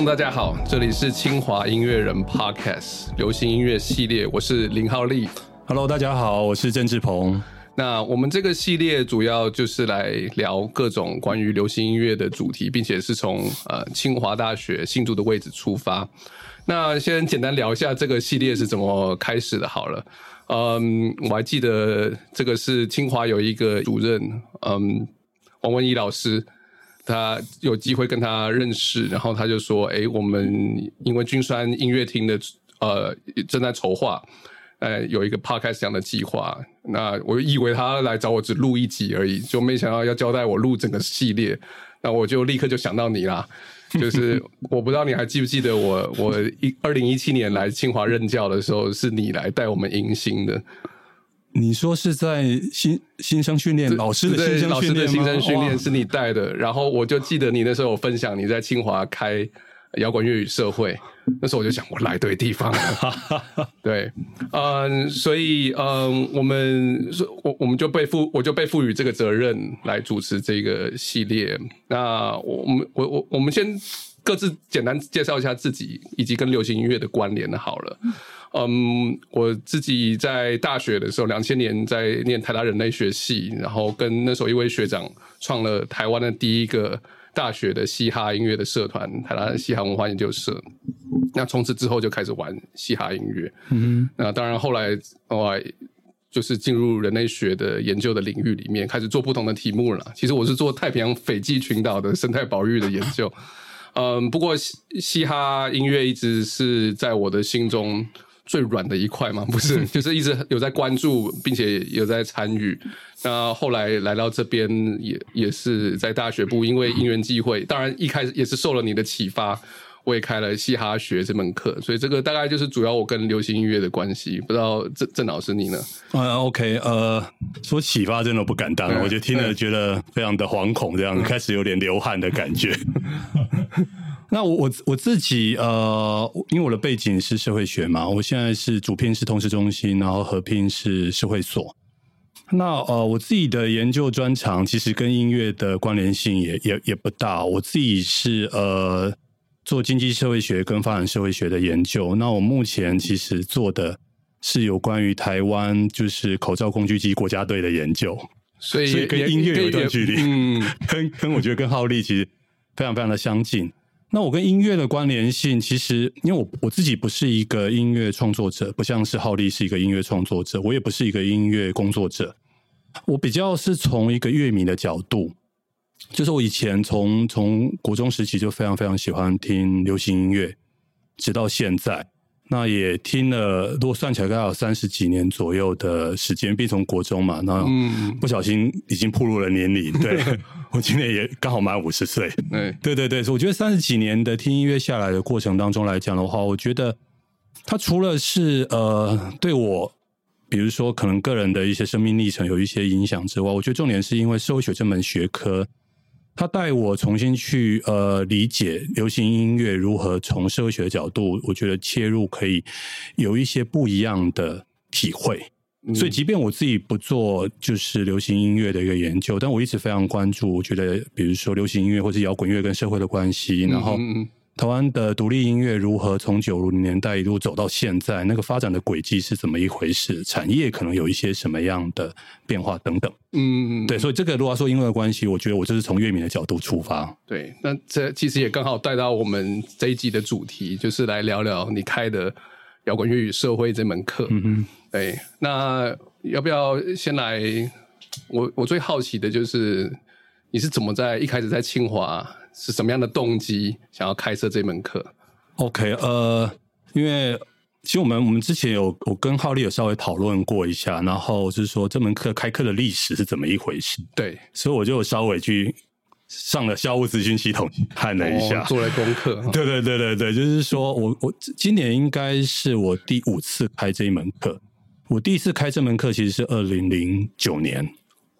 众大家好，这里是清华音乐人 Podcast 流行音乐系列，我是林浩利。Hello，大家好，我是郑志鹏。那我们这个系列主要就是来聊各种关于流行音乐的主题，并且是从呃清华大学新竹的位置出发。那先简单聊一下这个系列是怎么开始的，好了。嗯，我还记得这个是清华有一个主任，嗯，王文怡老师，他有机会跟他认识，然后他就说：“哎，我们因为君山音乐厅的呃正在筹划。”呃，有一个 podcast 这样的计划，那我以为他来找我只录一集而已，就没想到要交代我录整个系列，那我就立刻就想到你啦。就是 我不知道你还记不记得我，我一二零一七年来清华任教的时候，是你来带我们迎新的。你说是在新新生训练老师的新生老师的训练新生训练是你带的，然后我就记得你那时候有分享你在清华开摇滚乐语社会，那时候我就想我来对地方了。对，嗯，所以嗯，我们我我们就被赋我就被赋予这个责任来主持这个系列。那我们我我我们先各自简单介绍一下自己以及跟流行音乐的关联好了。嗯，我自己在大学的时候，两千年在念台大人类学系，然后跟那时候一位学长创了台湾的第一个大学的嘻哈音乐的社团——台大嘻哈文化研究社。那从此之后就开始玩嘻哈音乐。嗯，那当然后来后来就是进入人类学的研究的领域里面，开始做不同的题目了。其实我是做太平洋斐济群岛的生态保育的研究。嗯，不过嘻嘻哈音乐一直是在我的心中最软的一块嘛，不是，就是一直有在关注，并且有在参与。那后来来到这边，也也是在大学部，因为因缘际会，当然一开始也是受了你的启发，我也开了嘻哈学这门课，所以这个大概就是主要我跟流行音乐的关系。不知道郑郑老师你呢？呃，OK，呃，说启发真的不敢当，嗯我就听了觉得非常的惶恐，这样子开始有点流汗的感觉。那我我我自己呃，因为我的背景是社会学嘛，我现在是主聘是通识中心，然后合聘是社会所。那呃，我自己的研究专长其实跟音乐的关联性也也也不大。我自己是呃做经济社会学跟发展社会学的研究。那我目前其实做的是有关于台湾就是口罩工具机国家队的研究，所以所以跟音乐有一段距离嗯，跟跟我觉得跟浩利其实非常非常的相近。那我跟音乐的关联性，其实因为我我自己不是一个音乐创作者，不像是浩利是一个音乐创作者，我也不是一个音乐工作者，我比较是从一个乐迷的角度，就是我以前从从国中时期就非常非常喜欢听流行音乐，直到现在。那也听了，如果算起来，大概有三十几年左右的时间，并从国中嘛，那嗯不小心已经步入了年龄。对 我今年也刚好满五十岁。对，对对对，所以我觉得三十几年的听音乐下来的过程当中来讲的话，我觉得它除了是呃对我，比如说可能个人的一些生命历程有一些影响之外，我觉得重点是因为社会学这门学科，它带我重新去呃理解流行音乐如何从社会学的角度，我觉得切入可以有一些不一样的体会。所以，即便我自己不做就是流行音乐的一个研究，但我一直非常关注，我觉得比如说流行音乐或者摇滚乐跟社会的关系，然后嗯嗯台湾的独立音乐如何从九零年代一路走到现在，那个发展的轨迹是怎么一回事？产业可能有一些什么样的变化等等。嗯，对，所以这个如果要说音乐的关系，我觉得我就是从乐迷的角度出发。对，那这其实也刚好带到我们这一集的主题，就是来聊聊你开的摇滚乐与社会这门课。嗯嗯，对，那要不要先来？我我最好奇的就是你是怎么在一开始在清华是什么样的动机想要开设这门课？OK，呃，因为其实我们我们之前有我跟浩利有稍微讨论过一下，然后就是说这门课开课的历史是怎么一回事，对，所以我就稍微去上了校务资讯系统看了一下。哦做了功课。对对对对对，就是说我我今年应该是我第五次开这一门课。我第一次开这门课其实是二零零九年，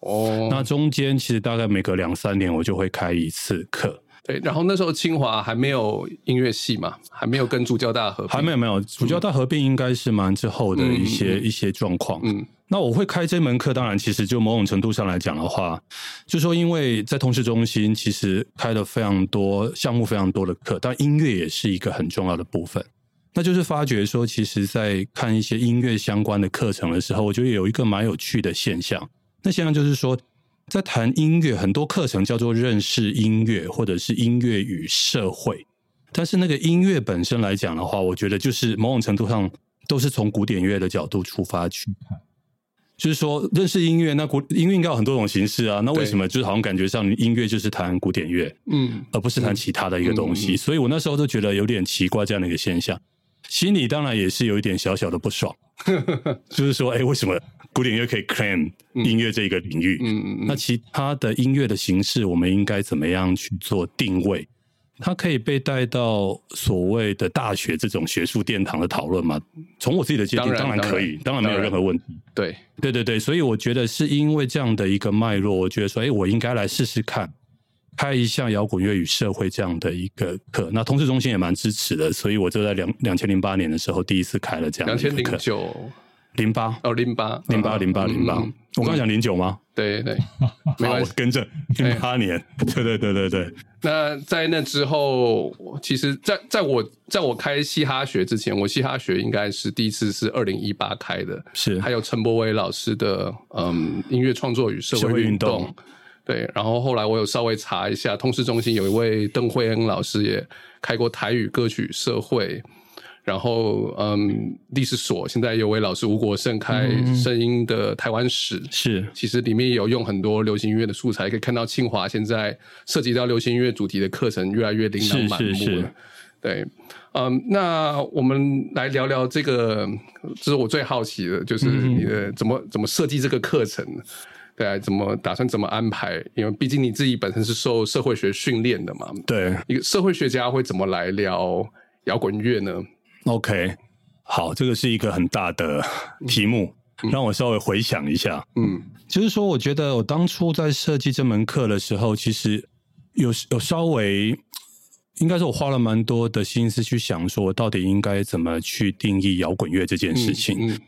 哦，那中间其实大概每隔两三年我就会开一次课。对，然后那时候清华还没有音乐系嘛，还没有跟主教大合并，还没有没有主教大合并，应该是蛮之后的一些一些状况。嗯，那我会开这门课，当然其实就某种程度上来讲的话，就说因为在通识中心其实开了非常多项目，非常多的课，但音乐也是一个很重要的部分。那就是发觉说，其实，在看一些音乐相关的课程的时候，我觉得有一个蛮有趣的现象。那现在就是说。在谈音乐，很多课程叫做认识音乐，或者是音乐与社会。但是那个音乐本身来讲的话，我觉得就是某种程度上都是从古典乐的角度出发去看。就是说，认识音乐，那古音乐应该有很多种形式啊。那为什么就是好像感觉上音乐就是谈古典乐，嗯，而不是谈其他的一个东西？所以我那时候都觉得有点奇怪这样的一个现象，心里当然也是有一点小小的不爽。就是说，哎，为什么古典乐可以 claim 音乐这一个领域？嗯嗯那其他的音乐的形式，我们应该怎么样去做定位？它可以被带到所谓的大学这种学术殿堂的讨论吗？从我自己的界定，当然可以，当然没有任何问题。对，对对对，所以我觉得是因为这样的一个脉络，我觉得说，哎，我应该来试试看。开一项摇滚乐与社会这样的一个课，那通识中心也蛮支持的，所以我就在两两千零八年的时候第一次开了这样两千零九零八。哦零八。零八零八零八，我刚刚讲零九吗？对对，没关系，跟着零八年，对对对对对。那在那之后，其实，在在我在我开嘻哈学之前，我嘻哈学应该是第一次是二零一八开的，是。还有陈柏伟老师的嗯音乐创作与社会运动。对，然后后来我有稍微查一下，通识中心有一位邓慧恩老师也开过台语歌曲社会，然后嗯，历史所现在有位老师吴国盛开声音的台湾史，是，其实里面也有用很多流行音乐的素材，可以看到清华现在涉及到流行音乐主题的课程越来越琳琅满目了。对，嗯，那我们来聊聊这个，这是我最好奇的，就是你的怎么怎么设计这个课程。对啊，怎么打算怎么安排？因为毕竟你自己本身是受社会学训练的嘛。对，一个社会学家会怎么来聊摇滚乐呢？OK，好，这个是一个很大的题目，让我稍微回想一下。嗯，就是说，我觉得我当初在设计这门课的时候，其实有有稍微，应该是我花了蛮多的心思去想，说我到底应该怎么去定义摇滚乐这件事情。嗯，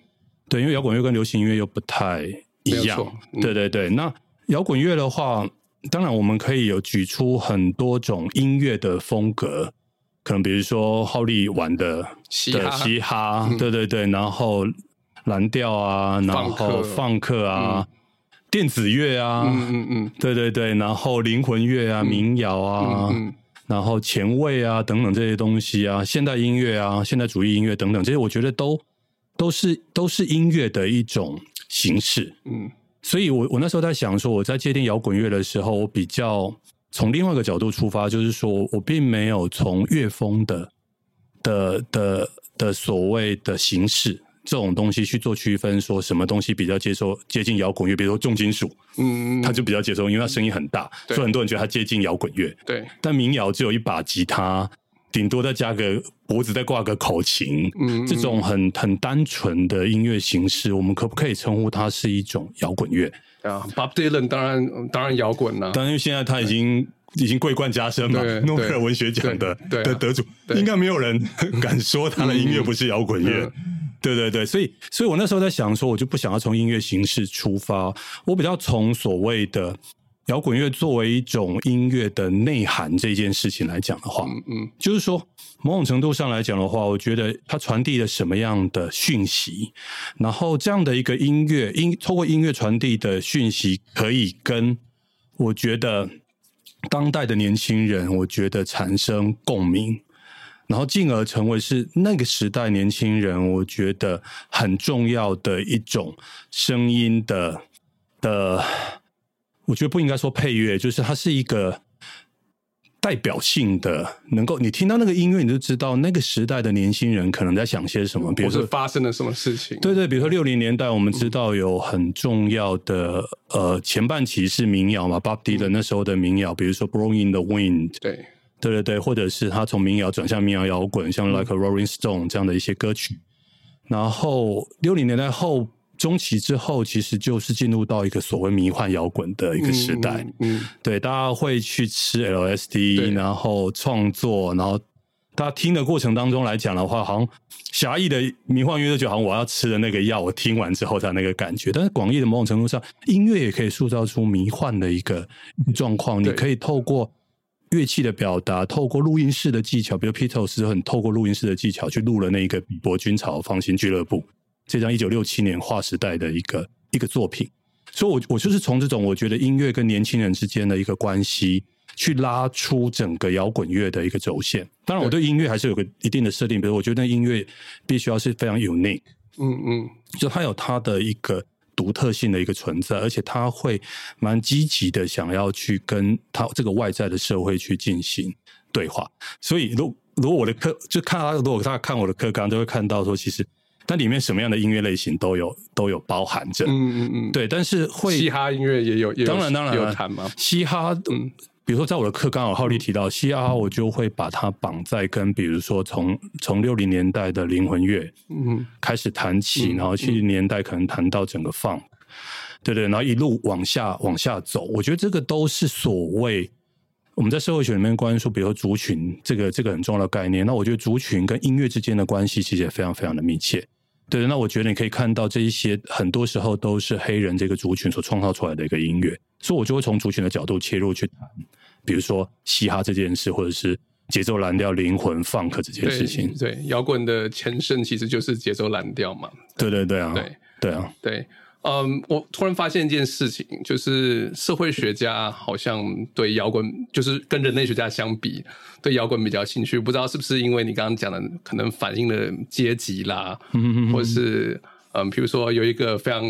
对，因为摇滚乐跟流行音乐又不太。一样，对对对。那摇滚乐的话，当然我们可以有举出很多种音乐的风格，可能比如说浩利玩的嘻嘻哈，对对对，然后蓝调啊，然后放克啊，电子乐啊，嗯嗯嗯，对对对，然后灵魂乐啊，民谣啊，然后前卫啊等等这些东西啊，现代音乐啊，现代主义音乐等等，这些我觉得都都是都是音乐的一种。形式，嗯，所以我我那时候在想说，我在界定摇滚乐的时候，我比较从另外一个角度出发，就是说我并没有从乐风的的的的所谓的形式这种东西去做区分，说什么东西比较接受接近摇滚乐，比如说重金属，嗯，它就比较接受，因为它声音很大，所以很多人觉得它接近摇滚乐，对，但民谣只有一把吉他。顶多再加个脖子，再挂个口琴，嗯，这种很很单纯的音乐形式，我们可不可以称呼它是一种摇滚乐？啊，Bob Dylan 当然当然摇滚了，但因为现在他已经已经桂冠加身嘛，诺贝尔文学奖的的得主，应该没有人敢说他的音乐不是摇滚乐。对对对，所以所以我那时候在想说，我就不想要从音乐形式出发，我比较从所谓的。摇滚乐作为一种音乐的内涵这件事情来讲的话，嗯嗯，就是说某种程度上来讲的话，我觉得它传递了什么样的讯息，然后这样的一个音乐音透过音乐传递的讯息，可以跟我觉得当代的年轻人，我觉得产生共鸣，然后进而成为是那个时代年轻人，我觉得很重要的一种声音的的。我觉得不应该说配乐，就是它是一个代表性的，能够你听到那个音乐，你就知道那个时代的年轻人可能在想些什么，比如说发生了什么事情。对对，比如说六零年代，我们知道有很重要的呃前半期是民谣嘛，Bob Dylan 那时候的民谣，比如说《Blowing the Wind》，对对对对，或者是他从民谣转向民谣摇滚，像《Like a Rolling Stone》这样的一些歌曲。然后六零年代后。中期之后，其实就是进入到一个所谓迷幻摇滚的一个时代。嗯，对，大家会去吃 LSD，然后创作，然后大家听的过程当中来讲的话，好像狭义的迷幻乐就好像我要吃的那个药，我听完之后才那个感觉。但是广义的某种程度上，音乐也可以塑造出迷幻的一个状况。你可以透过乐器的表达，透过录音室的技巧，比如 Peter 是很透过录音室的技巧去录了那个比伯军草芳心俱乐部这张一九六七年划时代的一个一个作品。所以，我我就是从这种我觉得音乐跟年轻人之间的一个关系，去拉出整个摇滚乐的一个轴线。当然，我对音乐还是有个一定的设定，比如我觉得音乐必须要是非常 unique，嗯嗯，就它有它的一个独特性的一个存在，而且它会蛮积极的想要去跟它这个外在的社会去进行对话。所以，如如果我的课就看他，如果大家看我的课纲，就会看到说，其实。但里面什么样的音乐类型都有都有包含着，嗯嗯嗯，对。但是会嘻哈音乐也有，当然当然有谈吗？嘻哈，嗯，比如说在我的课刚好浩利提到嘻哈，我就会把它绑在跟比如说从从六零年代的灵魂乐，嗯，开始谈起，然后七零年代可能谈到整个放，对对，然后一路往下往下走。我觉得这个都是所谓我们在社会学里面关注，比如说族群这个这个很重要的概念。那我觉得族群跟音乐之间的关系其实也非常非常的密切。对，那我觉得你可以看到这一些，很多时候都是黑人这个族群所创造出来的一个音乐，所以我就会从族群的角度切入去谈，比如说嘻哈这件事，或者是节奏蓝调、灵魂、funk 这件事情。对，摇滚的前身其实就是节奏蓝调嘛。对对对啊，对对啊，对。嗯，我突然发现一件事情，就是社会学家好像对摇滚，就是跟人类学家相比，对摇滚比较兴趣。不知道是不是因为你刚刚讲的，可能反映了阶级啦，或者是嗯，比如说有一个非常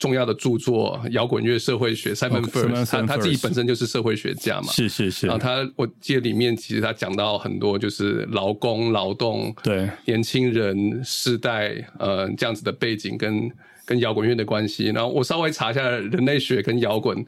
重要的著作《摇滚乐社会学》，Simon 他他自己本身就是社会学家嘛，是是是。然后他我记得里面其实他讲到很多，就是劳工、劳动，对年轻人世代，呃，这样子的背景跟。跟摇滚乐的关系，然后我稍微查一下人类学跟摇滚，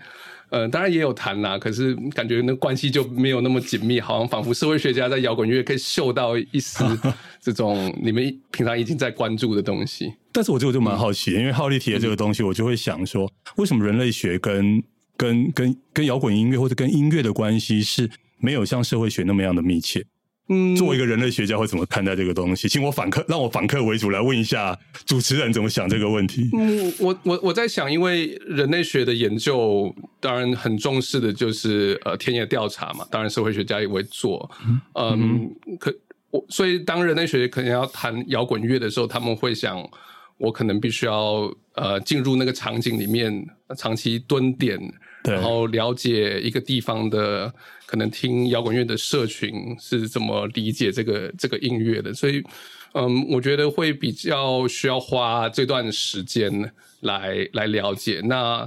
呃，当然也有谈啦，可是感觉那关系就没有那么紧密，好像仿佛社会学家在摇滚乐可以嗅到一丝 这种你们平常已经在关注的东西。但是我这个就蛮好奇，因为浩利提的这个东西，我就会想说，为什么人类学跟跟跟跟摇滚音乐或者跟音乐的关系是没有像社会学那么样的密切？嗯，作为一个人类学家会怎么看待这个东西？请我反客，让我反客为主来问一下主持人怎么想这个问题。嗯，我我我在想，因为人类学的研究当然很重视的就是呃田野调查嘛，当然社会学家也会做。嗯，可我所以当人类学可能要谈摇滚乐的时候，他们会想，我可能必须要呃进入那个场景里面，长期蹲点。然后了解一个地方的可能听摇滚乐的社群是怎么理解这个这个音乐的，所以嗯，我觉得会比较需要花这段时间来来了解。那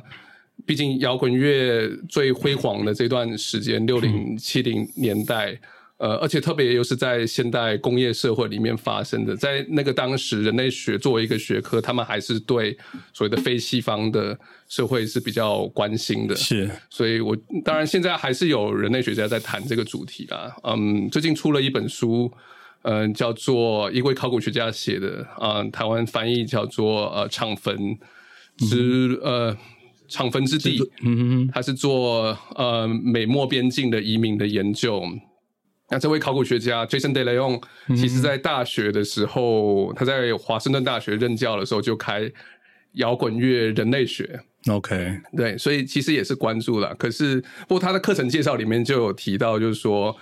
毕竟摇滚乐最辉煌的这段时间，六零七零年代。呃，而且特别又是在现代工业社会里面发生的，在那个当时，人类学作为一个学科，他们还是对所谓的非西方的社会是比较关心的。是，所以我当然现在还是有人类学家在谈这个主题啦。嗯，最近出了一本书，嗯，叫做一位考古学家写的，啊，台湾翻译叫做呃厂坟之呃厂坟之地。嗯，他是做呃美墨边境的移民的研究。那这位考古学家 Jason De Leon，其实在大学的时候，他在华盛顿大学任教的时候就开摇滚乐人类学。OK，对，所以其实也是关注了。可是，不过他的课程介绍里面就有提到，就是说。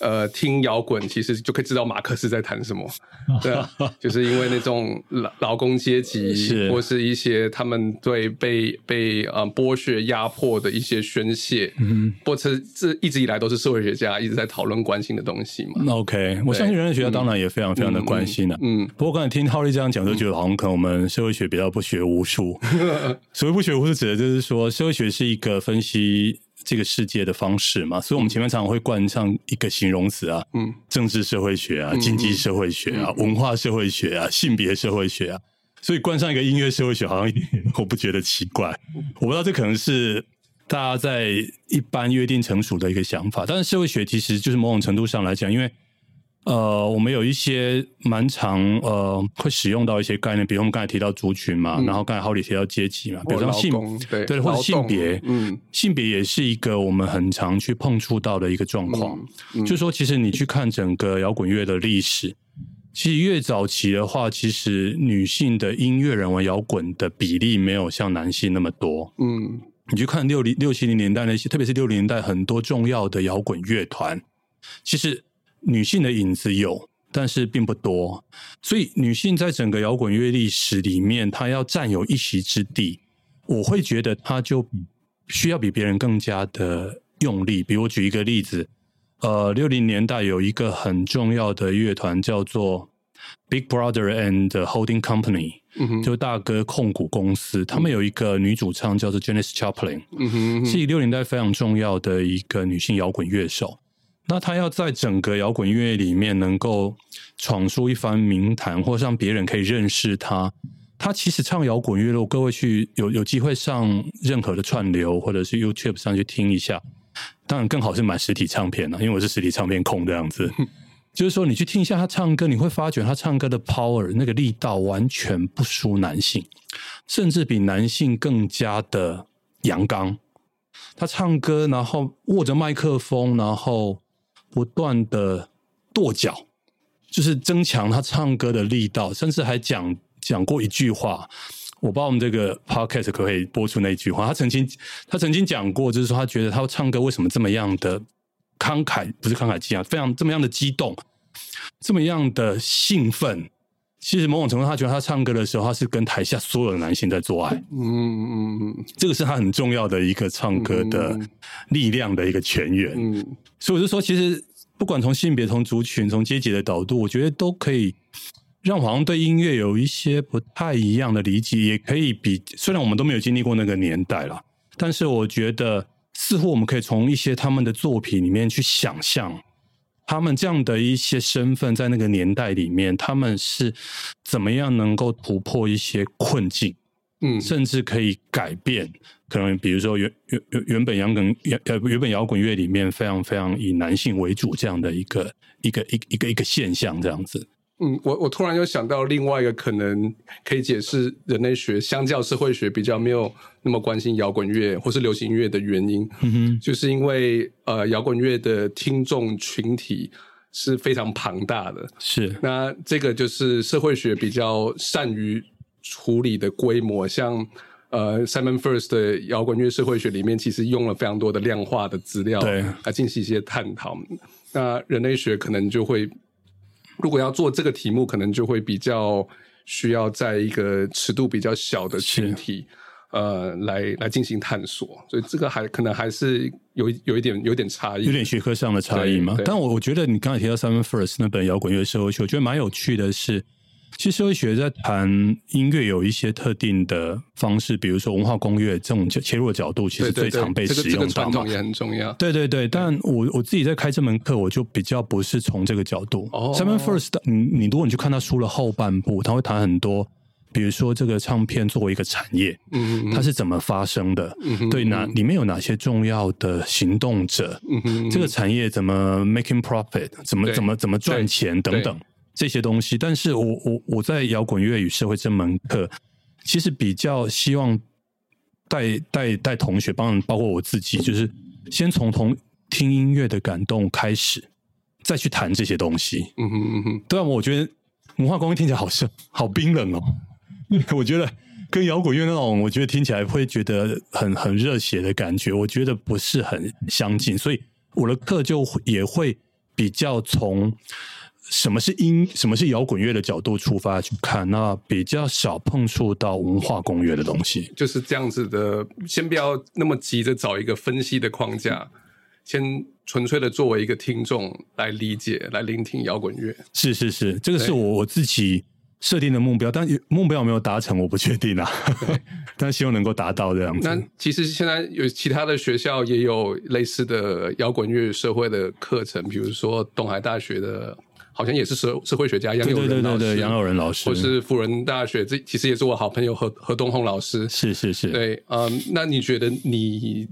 呃，听摇滚其实就可以知道马克思在谈什么，对啊，就是因为那种劳劳工阶级，或是一些他们对被被呃剥削压迫的一些宣泄，嗯，或者这一直以来都是社会学家一直在讨论关心的东西嘛。那 OK，我相信人类学家当然也非常非常的关心的，嗯。不过刚才听浩利这样讲，就觉得好像可能我们社会学比较不学无术。所谓不学无术，指的就是说社会学是一个分析。这个世界的方式嘛，所以我们前面常常会冠上一个形容词啊，嗯，政治社会学啊，经济社会学啊，文化社会学啊，性别社会学啊，所以冠上一个音乐社会学，好像我不觉得奇怪。我不知道这可能是大家在一般约定成熟的一个想法，但是社会学其实就是某种程度上来讲，因为呃，我们有一些蛮常呃会使用到一些概念，比如我们刚才提到族群嘛，然后刚才好里提到阶级嘛，比如说性对对，或者性别，嗯，性别也是一个我们很常去碰触到的一个状况。就说其实你去看整个摇滚乐的历史，其实越早期的话，其实女性的音乐人玩摇滚的比例没有像男性那么多。嗯，你去看六零六七零年代那些，特别是六零年代很多重要的摇滚乐团，其实。女性的影子有，但是并不多，所以女性在整个摇滚乐历史里面，她要占有一席之地，我会觉得她就需要比别人更加的用力。比如举一个例子，呃，六零年代有一个很重要的乐团叫做 Big Brother and Holding Company，就大哥控股公司，他们有一个女主唱叫做 Janis Joplin，是六零代非常重要的一个女性摇滚乐手。那他要在整个摇滚乐里面能够闯出一番名堂，或让别人可以认识他。他其实唱摇滚乐，如果各位去有有机会上任何的串流或者是 YouTube 上去听一下，当然更好是买实体唱片了，因为我是实体唱片控这样子。就是说，你去听一下他唱歌，你会发觉他唱歌的 power 那个力道完全不输男性，甚至比男性更加的阳刚。他唱歌，然后握着麦克风，然后。不断的跺脚，就是增强他唱歌的力道，甚至还讲讲过一句话。我不知道我们这个 podcast 可不可以播出那一句话。他曾经他曾经讲过，就是说他觉得他唱歌为什么这么样的慷慨，不是慷慨激昂，非常这么样的激动，这么样的兴奋。其实某种程度，他觉得他唱歌的时候，他是跟台下所有的男性在做爱。嗯嗯嗯，这个是他很重要的一个唱歌的力量的一个泉源。嗯，所以我就说，其实不管从性别、从族群、从阶级的角度，我觉得都可以让好像对音乐有一些不太一样的理解，也可以比虽然我们都没有经历过那个年代了，但是我觉得似乎我们可以从一些他们的作品里面去想象。他们这样的一些身份，在那个年代里面，他们是怎么样能够突破一些困境？嗯，甚至可以改变，可能比如说原原原原本摇滚原呃原本摇滚乐里面非常非常以男性为主这样的一个一个一一个一个现象，这样子。嗯，我我突然又想到另外一个可能可以解释人类学相较社会学比较没有那么关心摇滚乐或是流行音乐的原因，嗯哼，就是因为呃摇滚乐的听众群体是非常庞大的，是那这个就是社会学比较善于处理的规模，像呃 Simon First 的摇滚乐社会学里面其实用了非常多的量化的资料，对，来进行一些探讨，那人类学可能就会。如果要做这个题目，可能就会比较需要在一个尺度比较小的群体，呃，来来进行探索，所以这个还可能还是有有一点有点差异，有点学科上的差异嘛。但我我觉得你刚才提到 Seven First 那本摇滚乐社会学，我觉得蛮有趣的是。其实社会学在谈音乐有一些特定的方式，比如说文化工乐这种切入的角度，其实最常被使用到嘛。也很重要。对对对，但我我自己在开这门课，我就比较不是从这个角度。Seven First，你你如果你去看他书的后半部，他会谈很多，比如说这个唱片作为一个产业，嗯它是怎么发生的？嗯对，哪里面有哪些重要的行动者？嗯这个产业怎么 making profit？怎么怎么怎么赚钱等等。这些东西，但是我我我在摇滚乐与社会这门课，其实比较希望带带带同学，帮包括我自己，就是先从同听音乐的感动开始，再去谈这些东西。嗯哼嗯哼，对啊，我觉得文化光听起来好像好冰冷哦。我觉得跟摇滚乐那种，我觉得听起来会觉得很很热血的感觉，我觉得不是很相近，所以我的课就也会比较从。什么是音？什么是摇滚乐的角度出发去看？那比较少碰触到文化公约的东西，就是这样子的。先不要那么急着找一个分析的框架，先纯粹的作为一个听众来理解、来聆听摇滚乐。是是是，这个是我我自己设定的目标，但目标有没有达成，我不确定啊。但希望能够达到这样子。那其实现在有其他的学校也有类似的摇滚乐社会的课程，比如说东海大学的。好像也是社社会学家杨友仁老师，杨友仁老师，或是辅仁大学，这其实也是我好朋友何何东红老师。是是是，对，嗯，那你觉得你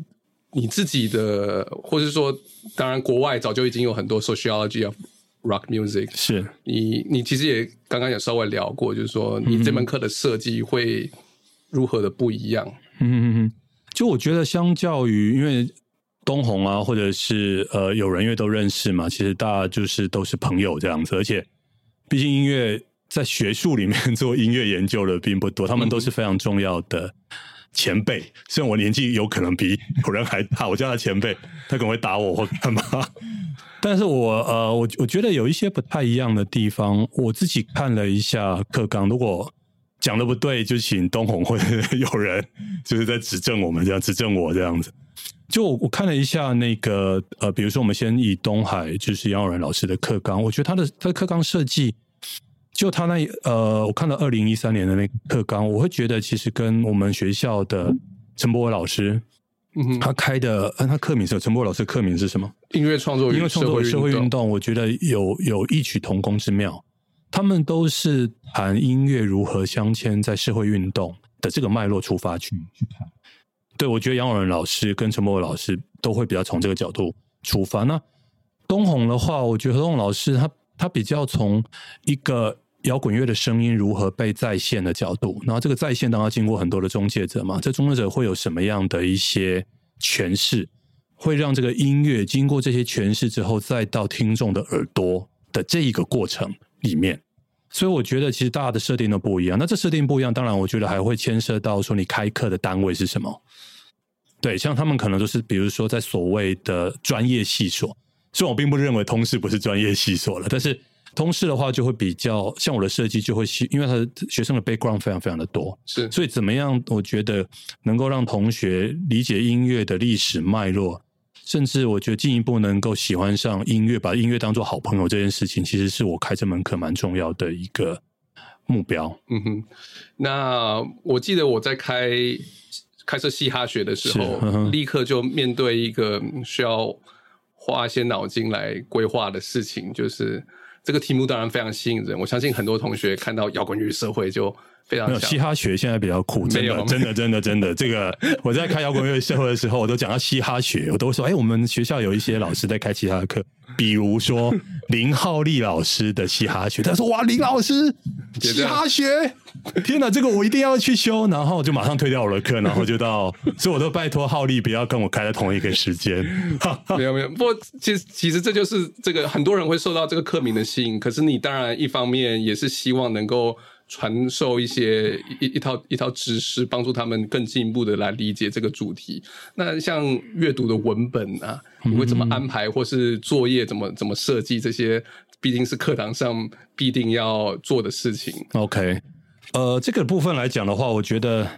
你自己的，或是说，当然国外早就已经有很多 sociology of rock music。是你你其实也刚刚也稍微聊过，就是说你这门课的设计会如何的不一样？嗯嗯嗯，就我觉得相较于因为东红啊，或者是呃有人因为都认识嘛，其实大家就是都是朋友这样子，而且毕竟音乐在学术里面做音乐研究的并不多，他们都是非常重要的。前辈，虽然我年纪有可能比有人还大，我叫他前辈，他可能会打我或干嘛。但是我呃，我我觉得有一些不太一样的地方。我自己看了一下课纲，如果讲的不对，就请东红或者有人就是在指正我们，这样指正我这样子。就我看了一下那个呃，比如说我们先以东海就是杨永仁老师的课纲，我觉得他的他的课纲设计。就他那呃，我看到二零一三年的那课纲，我会觉得其实跟我们学校的陈柏伟老师，嗯，他开的嗯，他课名是陈柏伟老师课名是什么？音乐创作，音乐创作社会运动，我觉得有有异曲同工之妙。他们都是谈音乐如何镶嵌在社会运动的这个脉络出发去去看。对，我觉得杨永仁老师跟陈柏伟老师都会比较从这个角度出发。那东红的话，我觉得东红老师他他比较从一个。摇滚乐的声音如何被再现的角度，然后这个再现当然经过很多的中介者嘛，这中介者会有什么样的一些诠释，会让这个音乐经过这些诠释之后，再到听众的耳朵的这一个过程里面，所以我觉得其实大家的设定都不一样。那这设定不一样，当然我觉得还会牵涉到说你开课的单位是什么。对，像他们可能都是比如说在所谓的专业系所，虽然我并不认为通识不是专业系所了，但是。通识的话就会比较像我的设计，就会，因为他的学生的 background 非常非常的多，是，所以怎么样？我觉得能够让同学理解音乐的历史脉络，甚至我觉得进一步能够喜欢上音乐，把音乐当做好朋友这件事情，其实是我开这门课蛮重要的一个目标。嗯哼，那我记得我在开开设嘻哈学的时候，立刻就面对一个需要花一些脑筋来规划的事情，就是。这个题目当然非常吸引人，我相信很多同学看到摇滚乐社会就非常。嘻哈学现在比较酷，真的，真的，真的，真的。这个 我在开摇滚乐社会的时候，我都讲到嘻哈学，我都说，哎，我们学校有一些老师在开其他的课，比如说林浩利老师的嘻哈学，他说，哇，林老师嘻哈学，天哪，这个我一定要去修，然后就马上推掉我的课，然后就到，所以我都拜托浩利不要跟我开在同一个时间。没有没有，不过其实其实这就是这个很多人会受到这个课名的吸引，可是你当然一方面也是希望能够。传授一些一一套一套知识，帮助他们更进一步的来理解这个主题。那像阅读的文本啊，你会怎么安排，或是作业怎么怎么设计？这些毕竟是课堂上必定要做的事情。OK，呃，这个部分来讲的话，我觉得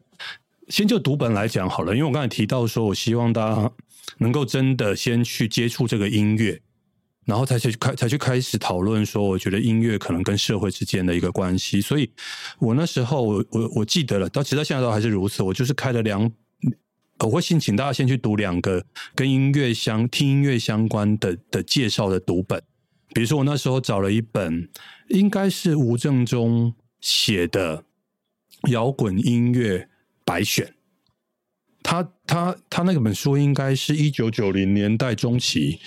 先就读本来讲好了，因为我刚才提到说，我希望大家能够真的先去接触这个音乐。然后才去开，才去开始讨论说，我觉得音乐可能跟社会之间的一个关系。所以我那时候，我我我记得了，到直到现在都还是如此。我就是开了两，我会先请大家先去读两个跟音乐相听音乐相关的的介绍的读本。比如说，我那时候找了一本，应该是吴正中写的《摇滚音乐白选》。他他他那个本书应该是一九九零年代中期。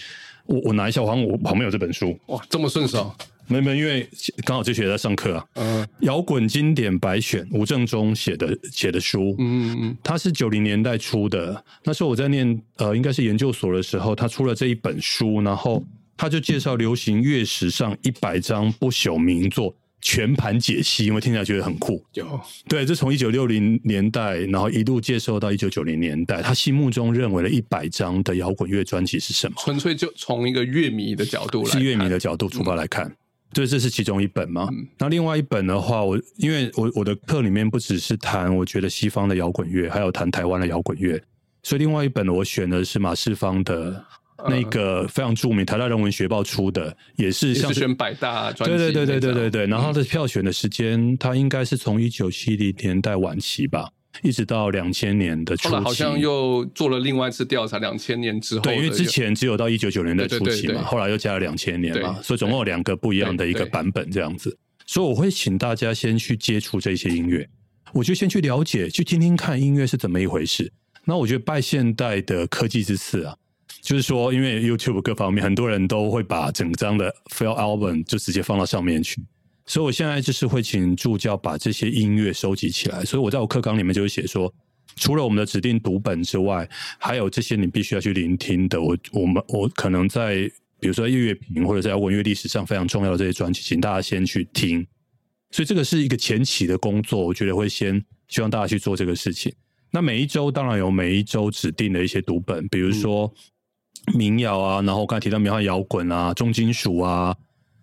我我拿一下，我好像我旁边有这本书。哇，这么顺手？没没，因为刚好这学期在上课啊。嗯，摇滚经典白选，吴正中写的写的书。嗯嗯嗯，他是九零年代出的。那时候我在念呃，应该是研究所的时候，他出了这一本书，然后他就介绍流行乐史上一百张不朽名作。全盘解析，因为听起来觉得很酷。有对，这从一九六零年代，然后一路接受到一九九零年代，他心目中认为的一百张的摇滚乐专辑是什么？纯粹就从一个乐迷的角度，是乐迷的角度出发来看。对，这是其中一本嘛？那另外一本的话，我因为我我的课里面不只是谈我觉得西方的摇滚乐，还有谈台湾的摇滚乐，所以另外一本我选的是马世芳的。那个非常著名，台大人文学报出的，也是像选百大专辑。对对对对对对对。然后它的票选的时间，它应该是从一九七零年代晚期吧，一直到两千年的初期。好像又做了另外一次调查，两千年之后。对，因为之前只有到一九九年的初期嘛，后来又加了两千年嘛，所以总共有两个不一样的一个版本这样子。所以我会请大家先去接触这些音乐，我就先去了解，去听听看音乐是怎么一回事。那我觉得拜现代的科技之赐啊。就是说，因为 YouTube 各方面很多人都会把整张的 Fail Album 就直接放到上面去，所以我现在就是会请助教把这些音乐收集起来。所以我在我课纲里面就会写说，除了我们的指定读本之外，还有这些你必须要去聆听的。我我们我可能在比如说音乐评或者在摇滚乐历史上非常重要的这些专辑，请大家先去听。所以这个是一个前期的工作，我觉得会先希望大家去做这个事情。那每一周当然有每一周指定的一些读本，比如说民谣啊，然后刚才提到民谣摇滚啊、重金属啊，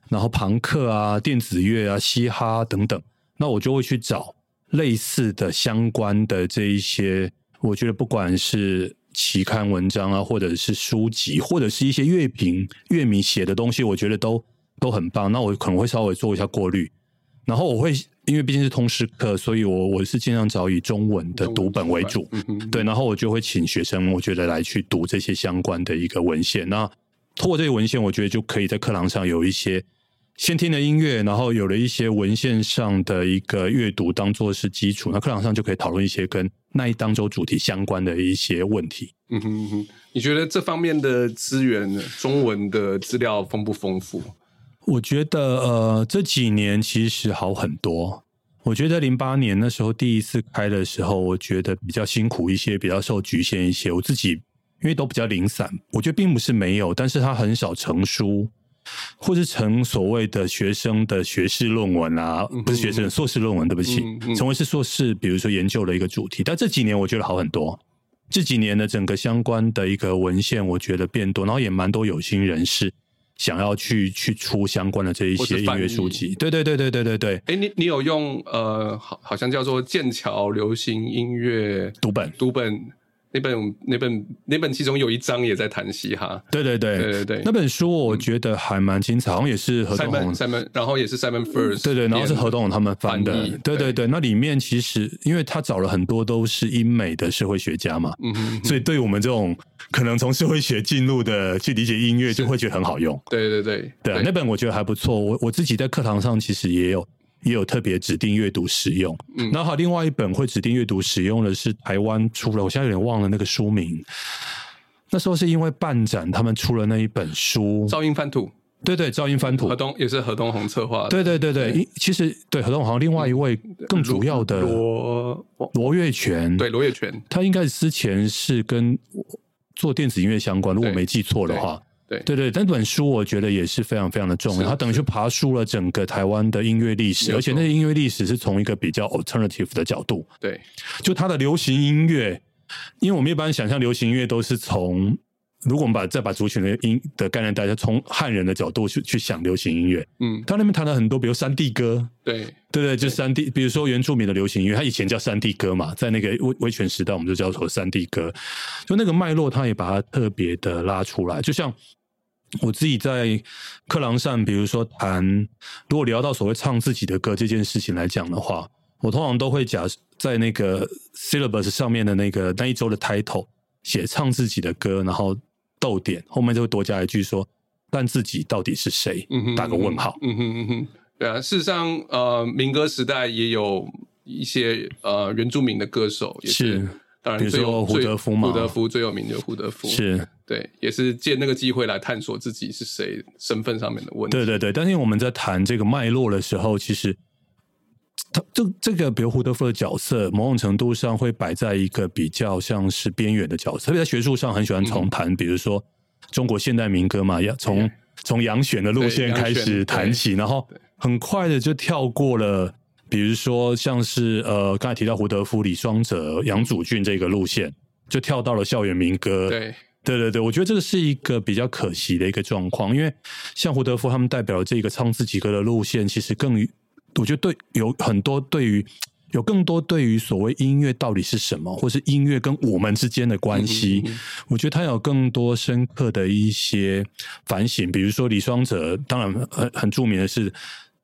然后朋克啊、电子乐啊、嘻哈等等，那我就会去找类似的相关的这一些，我觉得不管是期刊文章啊，或者是书籍，或者是一些乐评乐迷写的东西，我觉得都都很棒。那我可能会稍微做一下过滤。然后我会，因为毕竟是通识课，所以我我是尽量找以中文的读本为主，对。然后我就会请学生，我觉得来去读这些相关的一个文献。那通过这些文献，我觉得就可以在课堂上有一些先听的音乐，然后有了一些文献上的一个阅读当做是基础。那课堂上就可以讨论一些跟那一当周主题相关的一些问题。嗯哼哼，你觉得这方面的资源，中文的资料丰不丰富？我觉得呃，这几年其实好很多。我觉得零八年那时候第一次开的时候，我觉得比较辛苦一些，比较受局限一些。我自己因为都比较零散，我觉得并不是没有，但是它很少成书，或是成所谓的学生的学士论文啊，不是学生硕士论文，对不起，成为是硕士，比如说研究的一个主题。但这几年我觉得好很多。这几年的整个相关的一个文献，我觉得变多，然后也蛮多有心人士。想要去去出相关的这一些音乐书籍，对对对对对对对。哎，你你有用呃，好好像叫做剑桥流行音乐读本读本。那本那本那本其中有一章也在谈嘻哈，对对对。对对对，那本书我觉得还蛮精彩，好像也是何东红，Simon，然后也是 Simon First，对对，然后是何东红他们翻的，对对对，那里面其实因为他找了很多都是英美的社会学家嘛，嗯所以对我们这种可能从社会学进入的去理解音乐，就会觉得很好用，对对对对，那本我觉得还不错，我我自己在课堂上其实也有。也有特别指定阅读使用，嗯，那好，另外一本会指定阅读使用的是台湾出了，我现在有点忘了那个书名。那时候是因为办展，他们出了那一本书《噪音翻土》，对对，《噪音翻土》，何东也是何东红策划的，对对对对，其实对何东红，另外一位更主要的罗罗月泉，对罗月全，他应该是之前是跟做电子音乐相关，如果没记错的话。对。对对，那本书我觉得也是非常非常的重要，它等于去爬梳了整个台湾的音乐历史，而且那个音乐历史是从一个比较 alternative 的角度。对，就它的流行音乐，因为我们一般想象流行音乐都是从，如果我们把再把族群的音的概念带，从汉人的角度去去想流行音乐，嗯，他那边谈了很多，比如山地歌，对。对对，就山地，比如说原住民的流行音乐，它以前叫山地歌嘛，在那个威威权时代，我们就叫做山地歌，就那个脉络，他也把它特别的拉出来，就像。我自己在课堂上，比如说谈，如果聊到所谓唱自己的歌这件事情来讲的话，我通常都会假在那个 syllabus 上面的那个那一周的 title 写唱自己的歌，然后逗点后面就会多加一句说，但自己到底是谁？打个问号。嗯哼嗯哼，对啊，事实上，呃，民歌时代也有一些呃原住民的歌手也是。当然，比如说胡德夫嘛，胡德夫最有名的胡德夫是对，也是借那个机会来探索自己是谁身份上面的问题。对对对，但是我们在谈这个脉络的时候，其实他这这个，比如胡德夫的角色，某种程度上会摆在一个比较像是边缘的角色。特别在学术上，很喜欢重谈，比如说中国现代民歌嘛，要从从杨选的路线开始谈起，然后很快的就跳过了。比如说，像是呃，刚才提到胡德夫、李双泽、杨祖俊这个路线，就跳到了校园民歌。对，对对对，我觉得这个是一个比较可惜的一个状况，因为像胡德夫他们代表这个唱自己歌的路线，其实更，我觉得对有很多对于有更多对于所谓音乐到底是什么，或是音乐跟我们之间的关系，我觉得他有更多深刻的一些反省。比如说李双泽，当然很很著名的是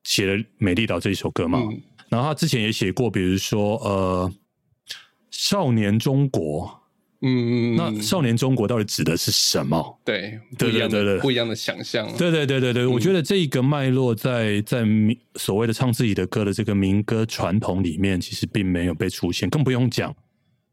写了《美丽岛》这一首歌嘛。然后他之前也写过，比如说呃，少年中国，嗯，那少年中国到底指的是什么？对，对对对对，不一样的想象。对对对对对，我觉得这一个脉络在在民所谓的唱自己的歌的这个民歌传统里面，其实并没有被出现，更不用讲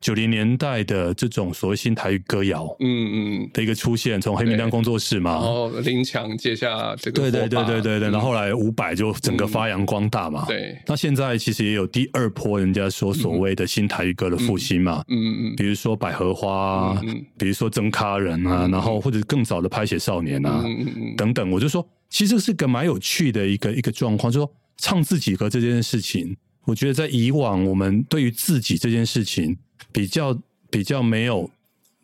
九零年代的这种所谓新台语歌谣，嗯嗯，的一个出现，从黑名单工作室嘛，然后林强接下这个，对对对对对对，然后后来五百就整个发扬光大嘛，对，那现在其实也有第二波，人家说所谓的新台语歌的复兴嘛，嗯嗯，比如说百合花，嗯，比如说曾咖人啊，然后或者更早的拍写少年啊，嗯嗯等等，我就说，其实是个蛮有趣的一个一个状况，就说唱自己歌这件事情，我觉得在以往我们对于自己这件事情比较。比较没有，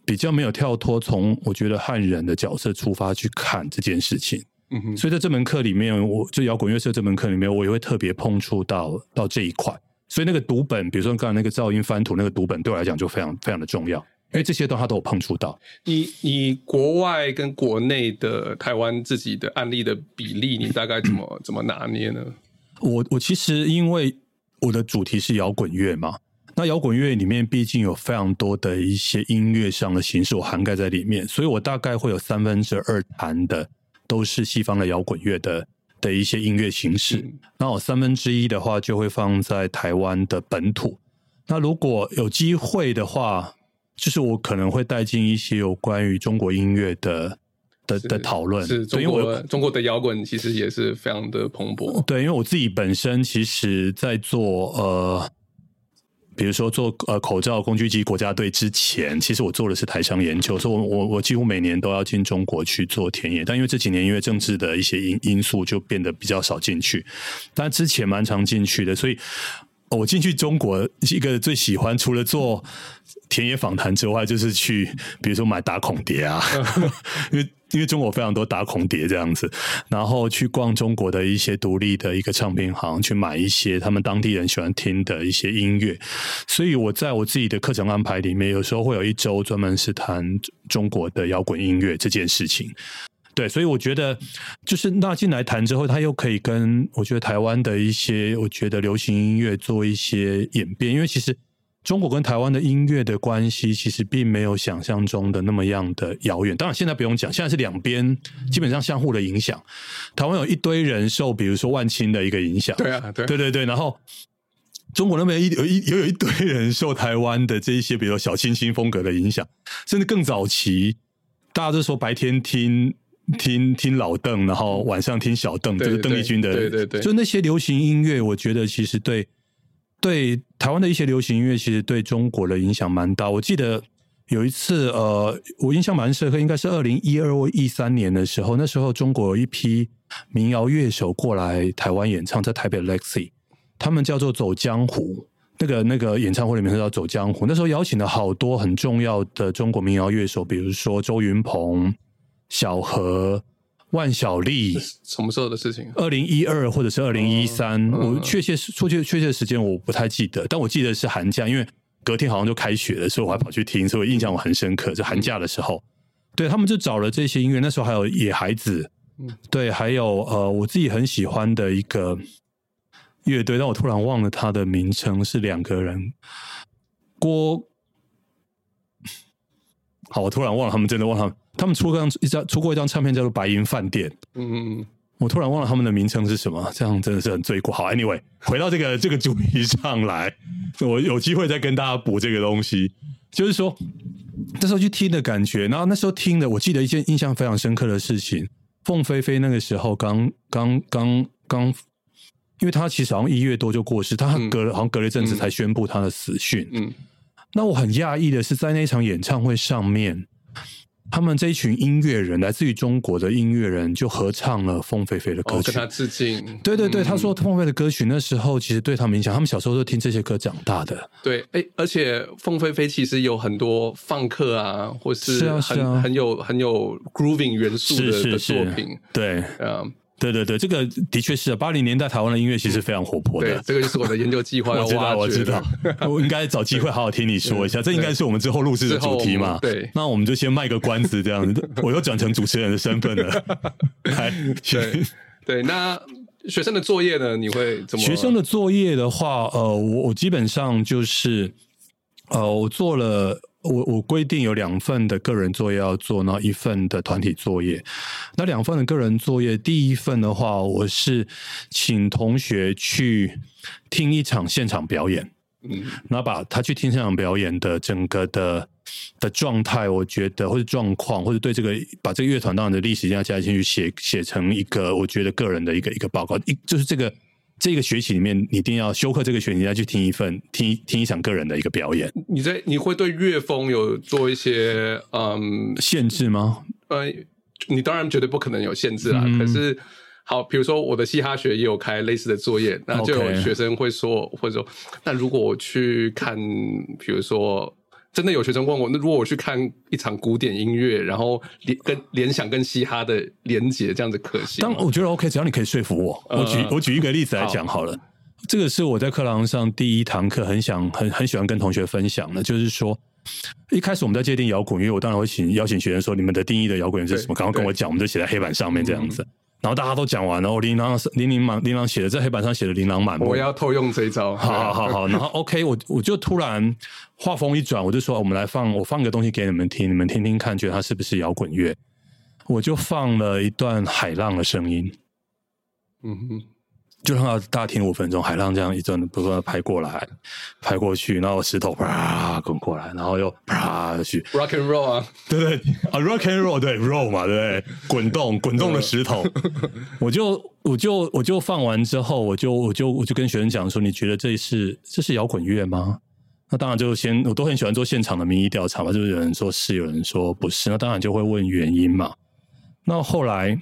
比较没有跳脱从我觉得汉人的角色出发去看这件事情，嗯哼，所以在这门课里面，我就摇滚乐社这门课里面，我也会特别碰触到到这一块。所以那个读本，比如说刚才那个噪音翻图那个读本，对我来讲就非常非常的重要，因为这些都他都有碰触到。你你国外跟国内的台湾自己的案例的比例，你大概怎么怎么拿捏呢？我我其实因为我的主题是摇滚乐嘛。那摇滚乐里面毕竟有非常多的一些音乐上的形式，我涵盖在里面，所以我大概会有三分之二弹的都是西方的摇滚乐的的一些音乐形式。那我三分之一的话就会放在台湾的本土。那如果有机会的话，就是我可能会带进一些有关于中国音乐的的的讨论。是，因为我中国的摇滚其实也是非常的蓬勃。对，因为我自己本身其实在做呃。比如说做呃口罩工具机国家队之前，其实我做的是台商研究，所以我我我几乎每年都要进中国去做田野，但因为这几年因为政治的一些因因素，就变得比较少进去，但之前蛮常进去的，所以我进去中国一个最喜欢除了做田野访谈之外，就是去比如说买打孔碟啊，因为。因为中国非常多打孔碟这样子，然后去逛中国的一些独立的一个唱片行，去买一些他们当地人喜欢听的一些音乐。所以我在我自己的课程安排里面，有时候会有一周专门是谈中国的摇滚音乐这件事情。对，所以我觉得就是纳进来谈之后，他又可以跟我觉得台湾的一些我觉得流行音乐做一些演变，因为其实。中国跟台湾的音乐的关系，其实并没有想象中的那么样的遥远。当然，现在不用讲，现在是两边基本上相互的影响。台湾有一堆人受，比如说万青的一个影响，对啊，对对对对。然后中国那边一有一有有一堆人受台湾的这一些，比如说小清新风格的影响，甚至更早期，大家都说白天听听听老邓，然后晚上听小邓，这个邓丽君的，对对对，就那些流行音乐，我觉得其实对。对台湾的一些流行音乐，其实对中国的影响蛮大。我记得有一次，呃，我印象蛮深刻，应该是二零一二或一三年的时候，那时候中国有一批民谣乐手过来台湾演唱，在台北 Lexi，他们叫做走江湖，那个那个演唱会里面是叫走江湖。那时候邀请了好多很重要的中国民谣乐手，比如说周云鹏、小何。万晓利什么时候的事情？二零一二或者是二零一三，我确切出去确切时间我不太记得，但我记得是寒假，因为隔天好像就开学了，所以我还跑去听，所以我印象我很深刻。就寒假的时候，对他们就找了这些音乐，那时候还有野孩子，对，还有呃我自己很喜欢的一个乐队，但我突然忘了他的名称，是两个人，郭，好，我突然忘了，他们真的忘了。他们出过一张出过一张唱片，叫做《白银饭店》。嗯嗯嗯，我突然忘了他们的名称是什么，这样真的是很罪过。好，Anyway，回到这个这个主题上来，我有机会再跟大家补这个东西。就是说，那时候去听的感觉，然后那时候听的，我记得一件印象非常深刻的事情：凤飞飞那个时候刚刚刚刚，因为他其实好像一月多就过世，他隔了好像隔了一阵子才宣布他的死讯。嗯，那我很讶异的是，在那场演唱会上面。他们这一群音乐人，来自于中国的音乐人，就合唱了凤飞飞的歌曲，跟他致敬。对对对，他说凤飞的歌曲那时候其实对他们影响，他们小时候都听这些歌长大的。对，哎，而且凤飞飞其实有很多放克啊，或是很很有很有 grooving 元素的作品。对，嗯。对对对，这个的确是八零年代台湾的音乐其实非常活泼的。对，这个就是我的研究计划。我知道，我知道，我应该找机会好好听你说一下。这应该是我们之后录制的主题嘛？对。那我们就先卖个关子，这样子。我又转成主持人的身份了。对对，那学生的作业呢？你会怎么？学生的作业的话，呃，我我基本上就是，呃，我做了。我我规定有两份的个人作业要做，然后一份的团体作业。那两份的个人作业，第一份的话，我是请同学去听一场现场表演。嗯，然后把他去听现场表演的整个的的状态，我觉得或者状况，或者对这个把这个乐团当然的历史要加进去，写写成一个我觉得个人的一个一个报告，一就是这个这个学期里面，你一定要休课这个学期要去听一份听听一场个人的一个表演。你在你会对乐风有做一些嗯限制吗？呃，你当然绝对不可能有限制啦，可是。好，比如说我的嘻哈学也有开类似的作业，那就有学生会说，或者说，那如果我去看，比如说，真的有学生问我，那如果我去看一场古典音乐，然后联跟联想跟嘻哈的连结，这样子可行？当我觉得 OK，只要你可以说服我。我举我举一个例子来讲好了，这个是我在课堂上第一堂课很想很很喜欢跟同学分享的，就是说，一开始我们在界定摇滚乐，我当然会请邀请学生说，你们的定义的摇滚乐是什么？赶快跟我讲，我们就写在黑板上面这样子。然后大家都讲完，然后琳琅琳琳满琳琅写的在黑板上写的琳琅满目。我要偷用这一招。好好好好，然后 OK，我我就突然话锋一转，我就说我们来放，我放个东西给你们听，你们听听看，觉得它是不是摇滚乐？我就放了一段海浪的声音。嗯哼。就让大家听五分钟，海浪这样一阵不断的拍过来，拍过去，然后石头啪滚过来，然后又啪去 rock and roll 啊，对对啊 rock and roll 对 roll 嘛，对不对？滚动滚动的石头，我就我就我就放完之后，我就我就我就跟学生讲说，你觉得这是这是摇滚乐吗？那当然就先我都很喜欢做现场的民意调查嘛，就是有人说是，有人说不是，那当然就会问原因嘛。那后来。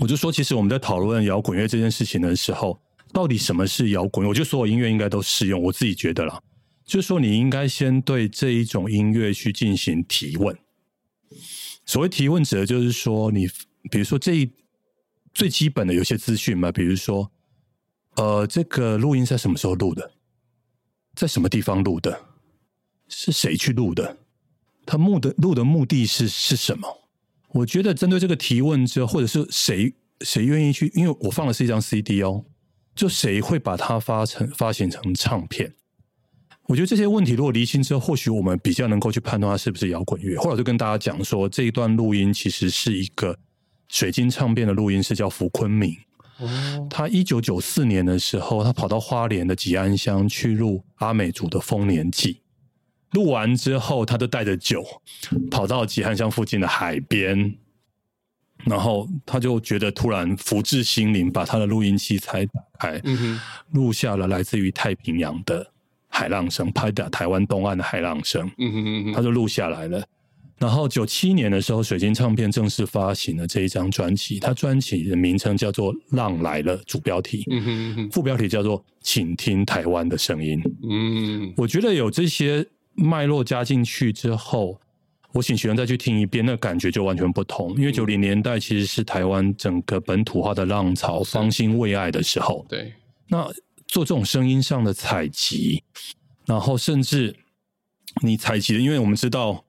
我就说，其实我们在讨论摇滚乐这件事情的时候，到底什么是摇滚？我觉得所有音乐应该都适用。我自己觉得啦，就是说你应该先对这一种音乐去进行提问。所谓提问指的就是说，你比如说这一最基本的有些资讯嘛，比如说，呃，这个录音在什么时候录的？在什么地方录的？是谁去录的？他目的录的目的是是什么？我觉得针对这个提问之后，或者是谁谁愿意去，因为我放的是一张 CD 哦，就谁会把它发成发行成唱片？我觉得这些问题如果厘清之后，或许我们比较能够去判断它是不是摇滚乐。后来就跟大家讲说，这一段录音其实是一个水晶唱片的录音，是叫福坤明。哦，他一九九四年的时候，他跑到花莲的吉安乡去录阿美族的丰年祭。录完之后，他就带着酒跑到吉汉乡附近的海边，然后他就觉得突然福至心灵，把他的录音器材打开，录下了来自于太平洋的海浪声，拍打台湾东岸的海浪声，他就录下来了。然后九七年的时候，水晶唱片正式发行了这一张专辑，它专辑的名称叫做《浪来了》，主标题，副标题叫做《请听台湾的声音》。嗯，我觉得有这些。脉络加进去之后，我请学生再去听一遍，那感觉就完全不同。因为九零年代其实是台湾整个本土化的浪潮方兴未艾的时候。对，那做这种声音上的采集，然后甚至你采集的，因为我们知道，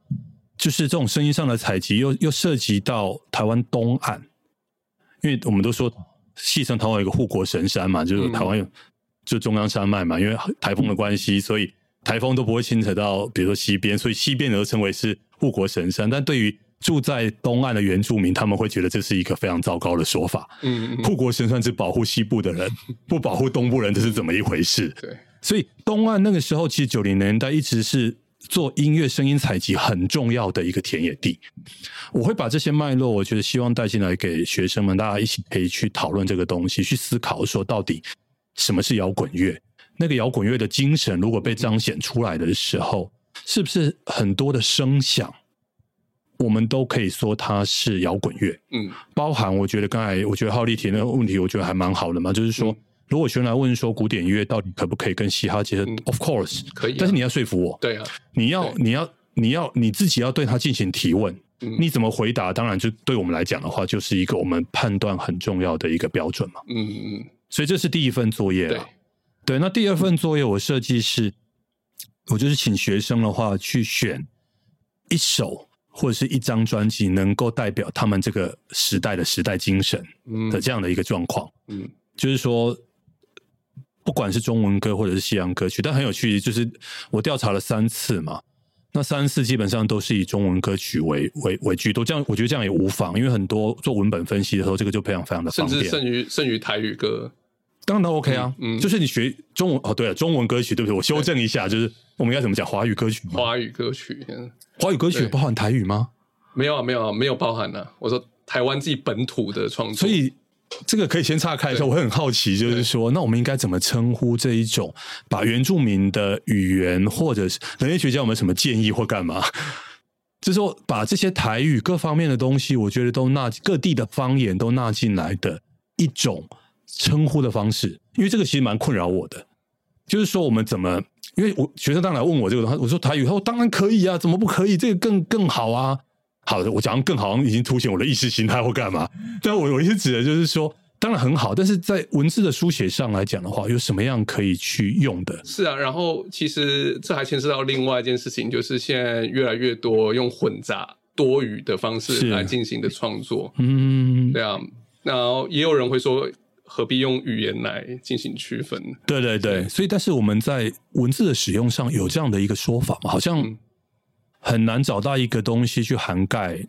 就是这种声音上的采集，又又涉及到台湾东岸，因为我们都说戏称台湾有一个护国神山嘛，就是台湾有就中央山脉嘛，因为台风的关系，所以。台风都不会侵扯到，比如说西边，所以西边而称为是护国神山。但对于住在东岸的原住民，他们会觉得这是一个非常糟糕的说法。嗯，护国神山只保护西部的人，不保护东部人，这是怎么一回事？对，所以东岸那个时候，其实九零年代一直是做音乐声音采集很重要的一个田野地。我会把这些脉络，我觉得希望带进来给学生们，大家一起可以去讨论这个东西，去思考说到底什么是摇滚乐。那个摇滚乐的精神，如果被彰显出来的时候，是不是很多的声响，我们都可以说它是摇滚乐？嗯，包含我觉得刚才我觉得浩利提那个问题，我觉得还蛮好的嘛。就是说，如果学来问说古典音乐到底可不可以跟嘻哈结合？Of course，可以。但是你要说服我，对啊，你要你要你要你自己要对他进行提问。你怎么回答？当然，就对我们来讲的话，就是一个我们判断很重要的一个标准嘛。嗯嗯。所以这是第一份作业了。对，那第二份作业我设计是，我就是请学生的话去选一首或者是一张专辑，能够代表他们这个时代的时代精神的这样的一个状况。嗯，就是说，不管是中文歌或者是西洋歌曲，但很有趣，就是我调查了三次嘛，那三次基本上都是以中文歌曲为为为居多。这样我觉得这样也无妨，因为很多做文本分析的时候，这个就非常非常的方便，甚至胜于胜于台语歌。当然都 OK 啊，嗯，就是你学中文哦，对了，中文歌曲对不对？我修正一下，就是我们应该怎么讲？华语歌曲，华语歌曲，华语歌曲包含台语吗？没有啊，没有啊，没有包含啊。我说台湾自己本土的创作，所以这个可以先岔开一下。我很好奇，就是说，那我们应该怎么称呼这一种把原住民的语言，或者是人类学家有没有什么建议或干嘛？就是说，把这些台语各方面的东西，我觉得都纳各地的方言都纳进来的一种称呼的方式，因为这个其实蛮困扰我的。就是说，我们怎么？因为我学生当然问我这个东西，我说台语，他说当然可以啊，怎么不可以？这个更更好啊。好的，我讲更好，已经凸显我的意识形态或干嘛？但我我一直指的就是说，当然很好，但是在文字的书写上来讲的话，有什么样可以去用的？是啊，然后其实这还牵涉到另外一件事情，就是现在越来越多用混杂多语的方式来进行的创作。嗯，对啊。然后也有人会说，何必用语言来进行区分？对对对，所以但是我们在文字的使用上有这样的一个说法嘛？好像。很难找到一个东西去涵盖，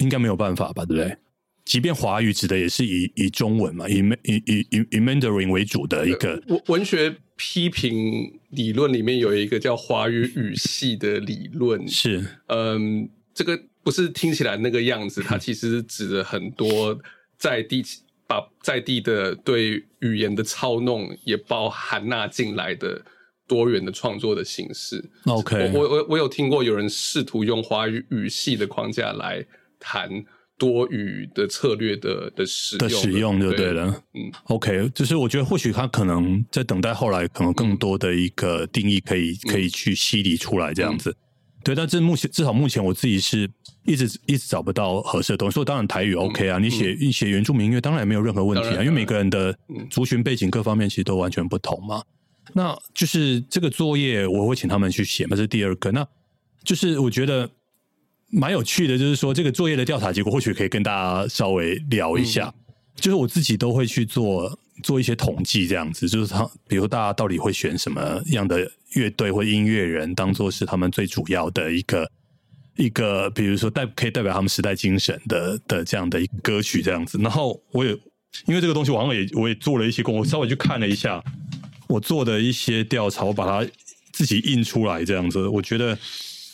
应该没有办法吧，对不对？即便华语指的也是以以中文嘛，以以以以以 Mandarin 为主的一个文文学批评理论里面有一个叫华语语系的理论，是嗯，这个不是听起来那个样子，它其实指的很多在地把在地的对语言的操弄也包含纳进来的。多元的创作的形式，OK，我我我有听过有人试图用华语语系的框架来谈多语的策略的的使的使用就对了，嗯，OK，就是我觉得或许他可能在等待后来可能更多的一个定义可以可以去梳理出来这样子，对，但这目前至少目前我自己是一直一直找不到合适的东西。说当然台语 OK 啊，你写你写原住民音乐当然也没有任何问题啊，因为每个人的族群背景各方面其实都完全不同嘛。那就是这个作业，我会请他们去写嘛，这是第二个。那就是我觉得蛮有趣的，就是说这个作业的调查结果，或许可以跟大家稍微聊一下。就是我自己都会去做做一些统计，这样子，就是他，比如大家到底会选什么样的乐队或音乐人，当做是他们最主要的一个一个，比如说代可以代表他们时代精神的的这样的一个歌曲，这样子。然后我也因为这个东西，我好像也我也做了一些工，我稍微去看了一下。我做的一些调查，我把它自己印出来，这样子，我觉得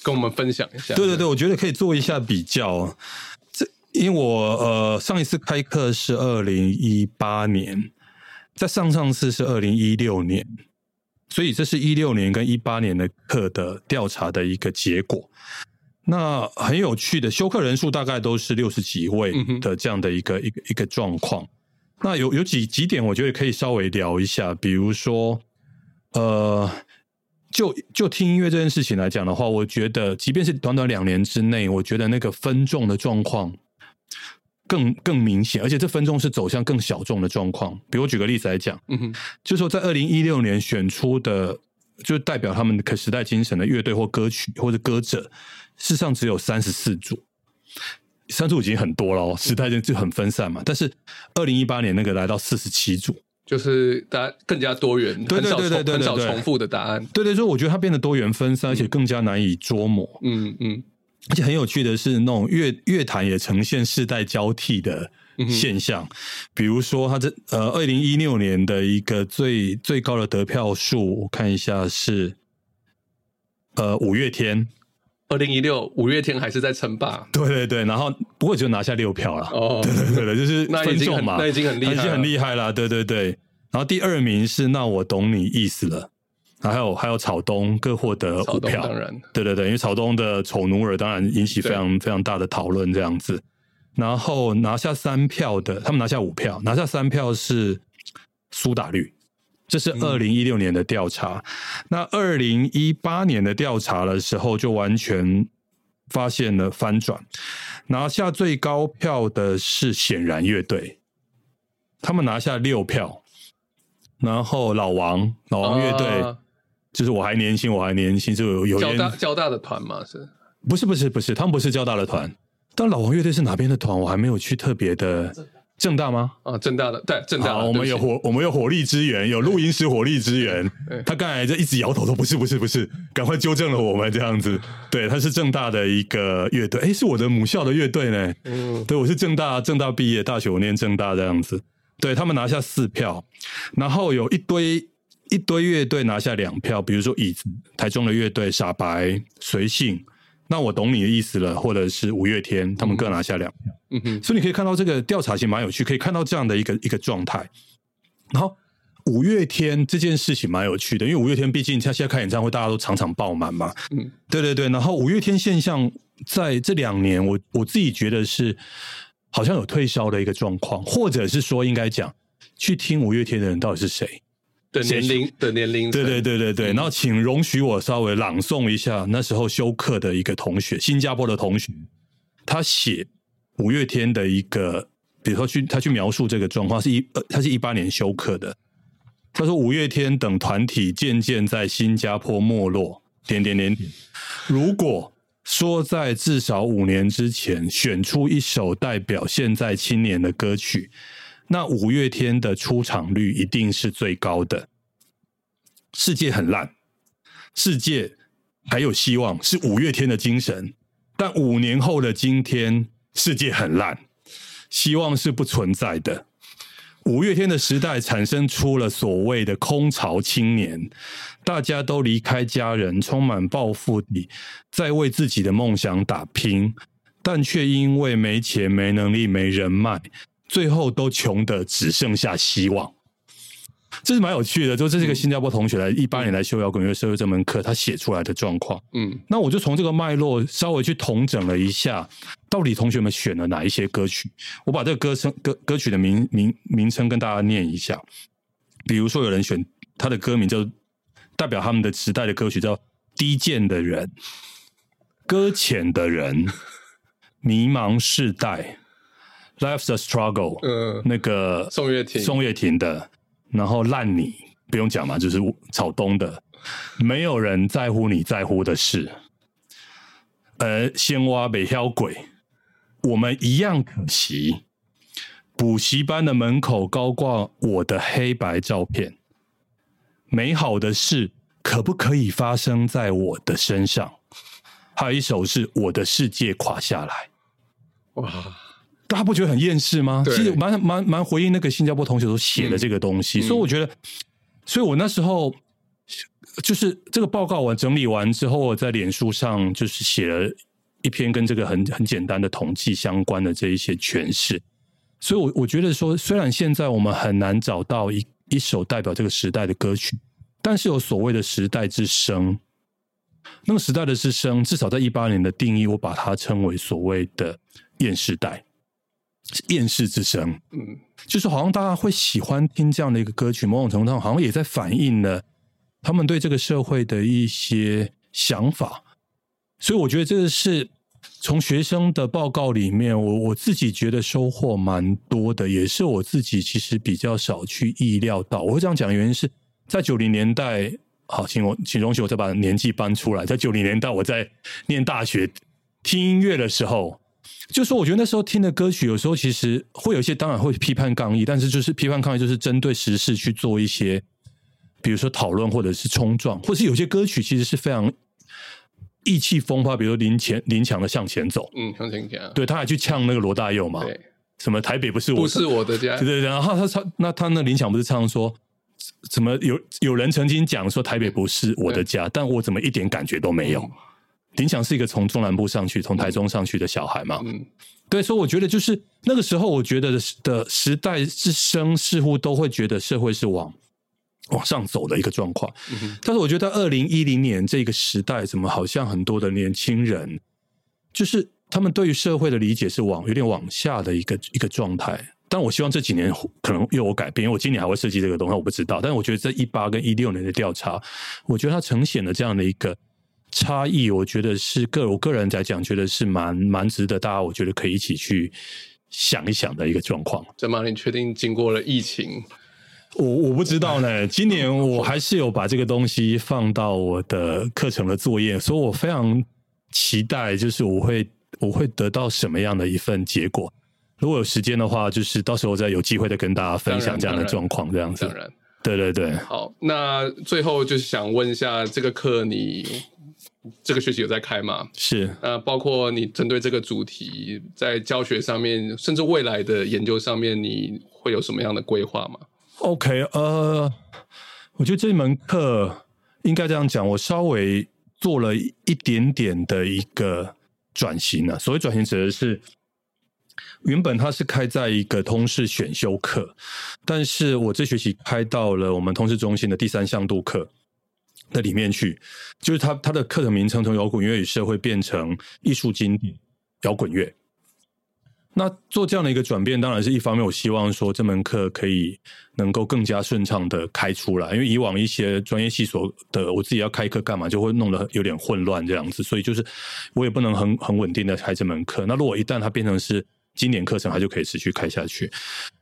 跟我们分享一下。对对对，我觉得可以做一下比较。这因为我呃上一次开课是二零一八年，在上上次是二零一六年，所以这是一六年跟一八年的课的调查的一个结果。那很有趣的，修课人数大概都是六十几位的这样的一个一个一个状况。那有有几几点，我觉得可以稍微聊一下。比如说，呃，就就听音乐这件事情来讲的话，我觉得，即便是短短两年之内，我觉得那个分众的状况更更明显，而且这分众是走向更小众的状况。比如举个例子来讲，嗯哼，就说在二零一六年选出的，就代表他们可时代精神的乐队或歌曲或者歌者，事实上只有三十四组。三组已经很多了哦，时代就就很分散嘛。但是二零一八年那个来到四十七组，就是大家更加多元，对对对对对，很少重复的答案。对对，所以我觉得它变得多元分散，而且更加难以捉摸。嗯嗯，而且很有趣的是，那种乐乐坛也呈现世代交替的现象。比如说，他这呃，二零一六年的一个最最高的得票数，我看一下是呃五月天。二零一六五月天还是在称霸，对对对，然后不过只有拿下六票了，哦，对对对就是那已经很那已经很厉害，已经很厉害了，对对对。然后第二名是那我懂你意思了，还有还有草东各获得五票，当然，对对对，因为草东的丑奴儿当然引起非常非常大的讨论这样子。然后拿下三票的，他们拿下五票，拿下三票是苏打绿。这是二零一六年的调查，那二零一八年的调查的时候，就完全发现了翻转，拿下最高票的是显然乐队，他们拿下六票，然后老王老王乐队，就是我还年轻，我还年轻，就有有交大交大的团嘛？是不是不是不是，他们不是交大的团，但老王乐队是哪边的团？我还没有去特别的。正大吗？啊，正大的对正大。我们有火，我们有火力支援，有录音室火力支援。他刚才就一直摇头说：“不是，不是，不是。”赶快纠正了我们这样子。对，他是正大的一个乐队，哎，是我的母校的乐队呢。嗯，对，我是正大正大毕业，大学我念正大这样子。对他们拿下四票，然后有一堆一堆乐队拿下两票，比如说椅子、台中的乐队、傻白、随性。那我懂你的意思了，或者是五月天，他们各拿下两票。嗯哼，所以你可以看到这个调查其实蛮有趣，可以看到这样的一个一个状态。然后五月天这件事情蛮有趣的，因为五月天毕竟他现在开演唱会，大家都场场爆满嘛。嗯，对对对。然后五月天现象在这两年，我我自己觉得是好像有退烧的一个状况，或者是说应该讲，去听五月天的人到底是谁？的年龄的年龄，对对对对对。然后请容许我稍微朗诵一下那时候休课的一个同学，新加坡的同学，他写五月天的一个，比如说去他去描述这个状况，是一呃，他是一八年休课的。他说五月天等团体渐渐在新加坡没落，点点点点。如果说在至少五年之前选出一首代表现在青年的歌曲。那五月天的出场率一定是最高的。世界很烂，世界还有希望，是五月天的精神。但五年后的今天，世界很烂，希望是不存在的。五月天的时代产生出了所谓的空巢青年，大家都离开家人，充满抱负地在为自己的梦想打拼，但却因为没钱、没能力、没人脉。最后都穷的只剩下希望，这是蛮有趣的。就这是一个新加坡同学来一八年来修摇滚乐社会这门课，他写出来的状况。嗯，那我就从这个脉络稍微去统整了一下，到底同学们选了哪一些歌曲？我把这个歌声歌歌曲的名名名称跟大家念一下。比如说，有人选他的歌名就代表他们的时代的歌曲，叫《低贱的人》《搁浅的人》《迷茫世代》。Life's a struggle，嗯，那个宋岳庭，宋岳庭的，然后烂你不用讲嘛，就是草东的，没有人在乎你在乎的事，而，鲜蛙北挑鬼，我们一样可惜。补习班的门口高挂我的黑白照片，美好的事可不可以发生在我的身上？还有一首是我的世界垮下来，哇。大家不觉得很厌世吗？其实蛮蛮蛮回应那个新加坡同学所写的这个东西，所以我觉得，所以我那时候就是这个报告我整理完之后，我在脸书上就是写了一篇跟这个很很简单的统计相关的这一些诠释。所以，我我觉得说，虽然现在我们很难找到一一首代表这个时代的歌曲，但是有所谓的时代之声，那个时代的之声，至少在一八年的定义，我把它称为所谓的厌世代。厌世之声，嗯，就是好像大家会喜欢听这样的一个歌曲，某种程度上好像也在反映了他们对这个社会的一些想法。所以我觉得这个是从学生的报告里面，我我自己觉得收获蛮多的，也是我自己其实比较少去意料到。我会这样讲的原因是在九零年代，好，请我请容许我再把年纪搬出来，在九零年代我在念大学听音乐的时候。就说我觉得那时候听的歌曲，有时候其实会有一些，当然会批判抗议，但是就是批判抗议，就是针对时事去做一些，比如说讨论或者是冲撞，或是有些歌曲其实是非常意气风发，比如说林前林强的向前走，嗯，向前走，对，他还去呛那个罗大佑嘛，对，什么台北不是不是我的家，对对对，然后他唱那他那林强不是唱说，怎么有有人曾经讲说台北不是我的家，但我怎么一点感觉都没有。林强是一个从中南部上去、从台中上去的小孩嘛？嗯，对，所以我觉得就是那个时候，我觉得的时代之声似乎都会觉得社会是往往上走的一个状况。但是我觉得二零一零年这个时代，怎么好像很多的年轻人，就是他们对于社会的理解是往有点往下的一个一个状态。但我希望这几年可能又有改变，因为我今年还会设计这个东西，我不知道。但是我觉得在一八跟一六年的调查，我觉得它呈现了这样的一个。差异，我觉得是个我个人来讲，觉得是蛮蛮值得大家，我觉得可以一起去想一想的一个状况。怎么？你确定经过了疫情？我我不知道呢。今年我还是有把这个东西放到我的课程的作业，所以我非常期待，就是我会我会得到什么样的一份结果。如果有时间的话，就是到时候再有机会再跟大家分享这样的状况，这样子。当然，对对对。好，那最后就是想问一下，这个课你。这个学期有在开嘛？是，呃，包括你针对这个主题，在教学上面，甚至未来的研究上面，你会有什么样的规划吗？OK，呃，我觉得这门课应该这样讲，我稍微做了一点点的一个转型啊。所谓转型，指的是原本它是开在一个通识选修课，但是我这学期开到了我们通识中心的第三向度课。的里面去，就是他他的课程名称从摇滚乐与社会变成艺术经典摇滚乐。那做这样的一个转变，当然是一方面，我希望说这门课可以能够更加顺畅的开出来，因为以往一些专业系所的我自己要开课干嘛，就会弄得有点混乱这样子，所以就是我也不能很很稳定的开这门课。那如果一旦它变成是经典课程，它就可以持续开下去。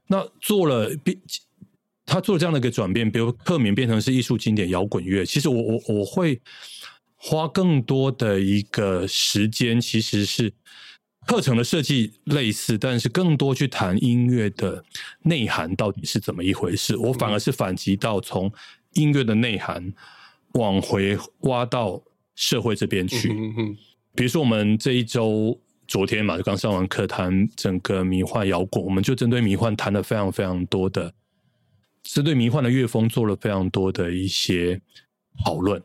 那做了变。他做这样的一个转变，比如克敏变成是艺术经典摇滚乐，其实我我我会花更多的一个时间，其实是课程的设计类似，但是更多去谈音乐的内涵到底是怎么一回事。我反而是反击到从音乐的内涵往回挖到社会这边去。嗯比如说我们这一周昨天嘛，就刚上完课谈整个迷幻摇滚，我们就针对迷幻谈了非常非常多的。是对迷幻的乐风做了非常多的一些讨论，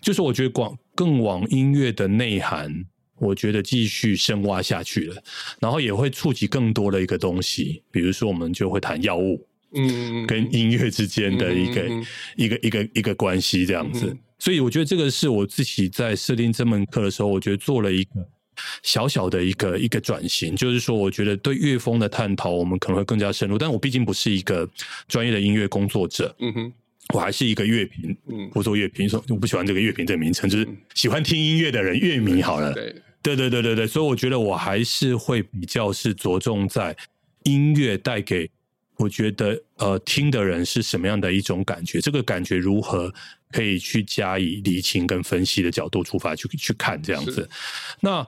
就是我觉得广更往音乐的内涵，我觉得继续深挖下去了，然后也会触及更多的一个东西，比如说我们就会谈药物，嗯，跟音乐之间的一个一个一个一个关系这样子，所以我觉得这个是我自己在设定这门课的时候，我觉得做了一个。小小的一个一个转型，就是说，我觉得对乐风的探讨，我们可能会更加深入。但我毕竟不是一个专业的音乐工作者，嗯哼，我还是一个乐评，嗯，不做乐评，说我不喜欢这个乐评这个名称，就是喜欢听音乐的人，乐迷好了，对，对，对，对，对，对，所以我觉得我还是会比较是着重在音乐带给我觉得呃听的人是什么样的一种感觉，这个感觉如何可以去加以理清跟分析的角度出发去去看这样子，那。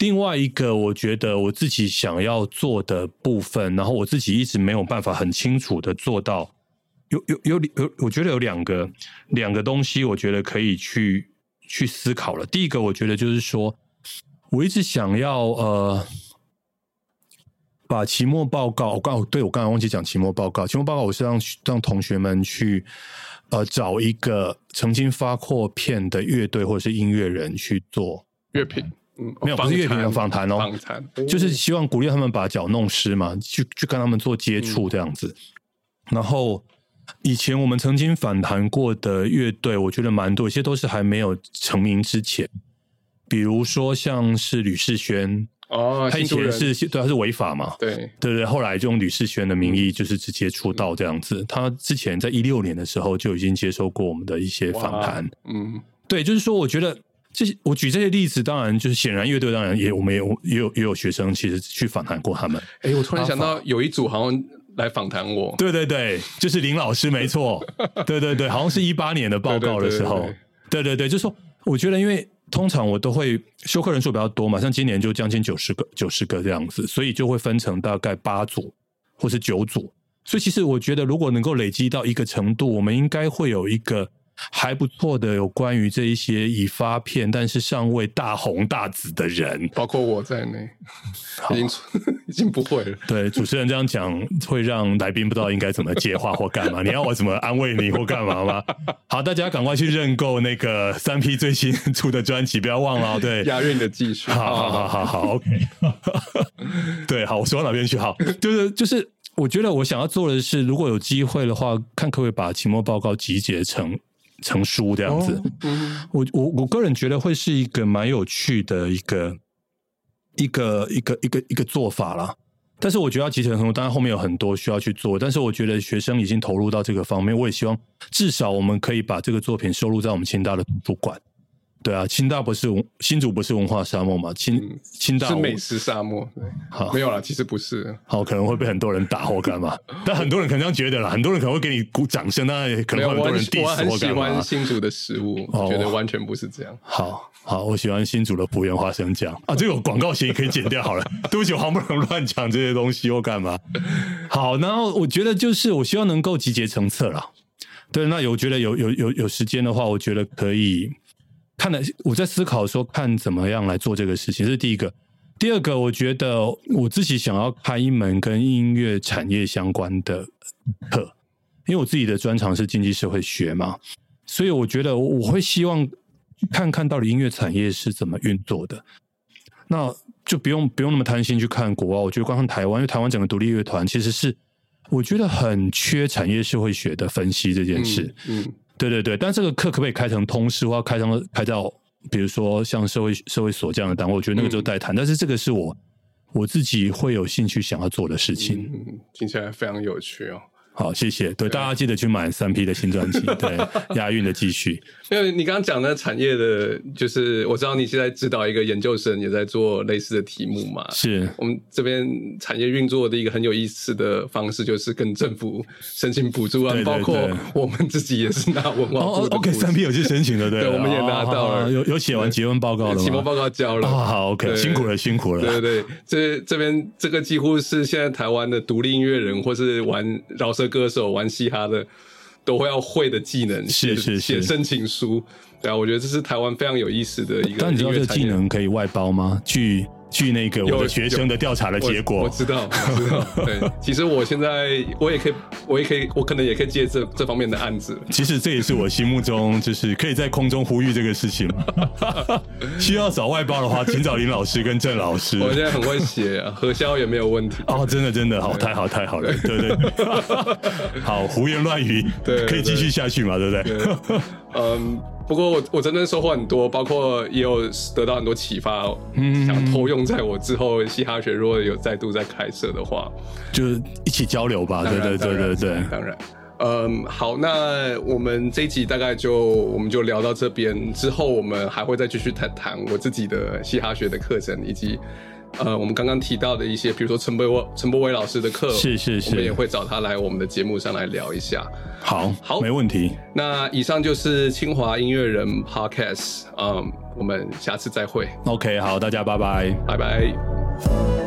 另外一个，我觉得我自己想要做的部分，然后我自己一直没有办法很清楚的做到，有有有有，我觉得有两个两个东西，我觉得可以去去思考了。第一个，我觉得就是说，我一直想要呃，把期末报告，我刚对我刚才忘记讲期末报告，期末报告我是让让同学们去呃找一个曾经发过片的乐队或者是音乐人去做乐评。没有，不是乐评的访谈哦，访谈。就是希望鼓励他们把脚弄湿嘛，去去跟他们做接触这样子。然后以前我们曾经访谈过的乐队，我觉得蛮多，一些都是还没有成名之前，比如说像是吕世轩哦，他以前是对他是违法嘛，对。对对，后来就用吕世轩的名义就是直接出道这样子。他之前在一六年的时候就已经接受过我们的一些访谈，嗯，对，就是说我觉得。这些我举这些例子，当然就是显然乐队当然也我们也也有也有学生其实去访谈过他们。哎，我突然想到有一组好像来访谈我。对对对，就是林老师，没错。对对对，好像是一八年的报告的时候。对对对，就说我觉得，因为通常我都会修课人数比较多嘛，像今年就将近九十个九十个这样子，所以就会分成大概八组或是九组。所以其实我觉得，如果能够累积到一个程度，我们应该会有一个。还不错的，有关于这一些已发片但是尚未大红大紫的人，包括我在内，已经已经不会了。对主持人这样讲，会让来宾不知道应该怎么接话或干嘛。你要我怎么安慰你或干嘛吗？好，大家赶快去认购那个三 P 最新出的专辑，不要忘了。对，押韵的技术。好好好好好，OK。对，好，我说到哪边去？好，就是就是，我觉得我想要做的是，如果有机会的话，看可不可以把期末报告集结成。成书这样子，我我我个人觉得会是一个蛮有趣的一个一个一个一个一个做法啦。但是我觉得要集成很多，当然后面有很多需要去做。但是我觉得学生已经投入到这个方面，我也希望至少我们可以把这个作品收录在我们清大的图书馆。对啊，清大不是新竹不是文化沙漠嘛？清清大是美食沙漠。对，好，没有了，其实不是。好，可能会被很多人打或干嘛？但很多人可能这样觉得啦，很多人可能会给你鼓掌声，当然可能会很多人 diss 我喜欢新竹的食物，觉得完全不是这样。好好，我喜欢新竹的福源花生酱啊，这个广告协议可以剪掉好了。对不起，我好不容易乱讲这些东西或干嘛？好，然后我觉得就是我希望能够集结成册了。对，那有觉得有有有有时间的话，我觉得可以。看了，我在思考说看怎么样来做这个事情，这是第一个。第二个，我觉得我自己想要开一门跟音乐产业相关的课，因为我自己的专长是经济社会学嘛，所以我觉得我会希望看看到底音乐产业是怎么运作的。那就不用不用那么贪心去看国外，我觉得光看台湾，因为台湾整个独立乐团其实是我觉得很缺产业社会学的分析这件事。嗯，对对对，但这个课可不可以开成通识，或开成开到？比如说像社会社会所这样的单位，我觉得那个就待谈。但是这个是我我自己会有兴趣想要做的事情，嗯听起来非常有趣哦。好，谢谢。对，大家记得去买三 P 的新专辑，对，押韵的继续。因为你刚刚讲的产业的，就是我知道你现在指导一个研究生，也在做类似的题目嘛。是我们这边产业运作的一个很有意思的方式，就是跟政府申请补助啊，包括我们自己也是拿文化部。OK，三 P 有去申请的，对，我们也拿到了，有有写完结论报告了，期末报告交了。好，OK，辛苦了，辛苦了。对对对，这这边这个几乎是现在台湾的独立音乐人，或是玩饶舌歌手、玩嘻哈的。都会要会的技能，是是写申请书，对啊，我觉得这是台湾非常有意思的一个。但你知道这个技能可以外包吗？据据那个我的学生的调查的结果，我知道，我知道。对，其实我现在我也可以，我也可以，我可能也可以接这这方面的案子。其实这也是我心目中就是可以在空中呼吁这个事情。需要找外包的话，请找林老师跟郑老师。我现在很会写，核销也没有问题。哦，真的真的好，太好太好了，对对。好，胡言乱语，对，可以继续下去嘛，对不对？嗯。不过我我真的收获很多，包括也有得到很多启发，想偷用在我之后嘻哈学如果有再度再开设的话，就是一起交流吧。对对对对对，当然，嗯，好，那我们这一集大概就我们就聊到这边，之后我们还会再继续谈谈我自己的嘻哈学的课程以及。呃，我们刚刚提到的一些，比如说陈博伟、陈博伟老师的课，是是是，我们也会找他来我们的节目上来聊一下。好，好，没问题。那以上就是清华音乐人 Podcast，嗯，我们下次再会。OK，好，大家拜拜，拜拜。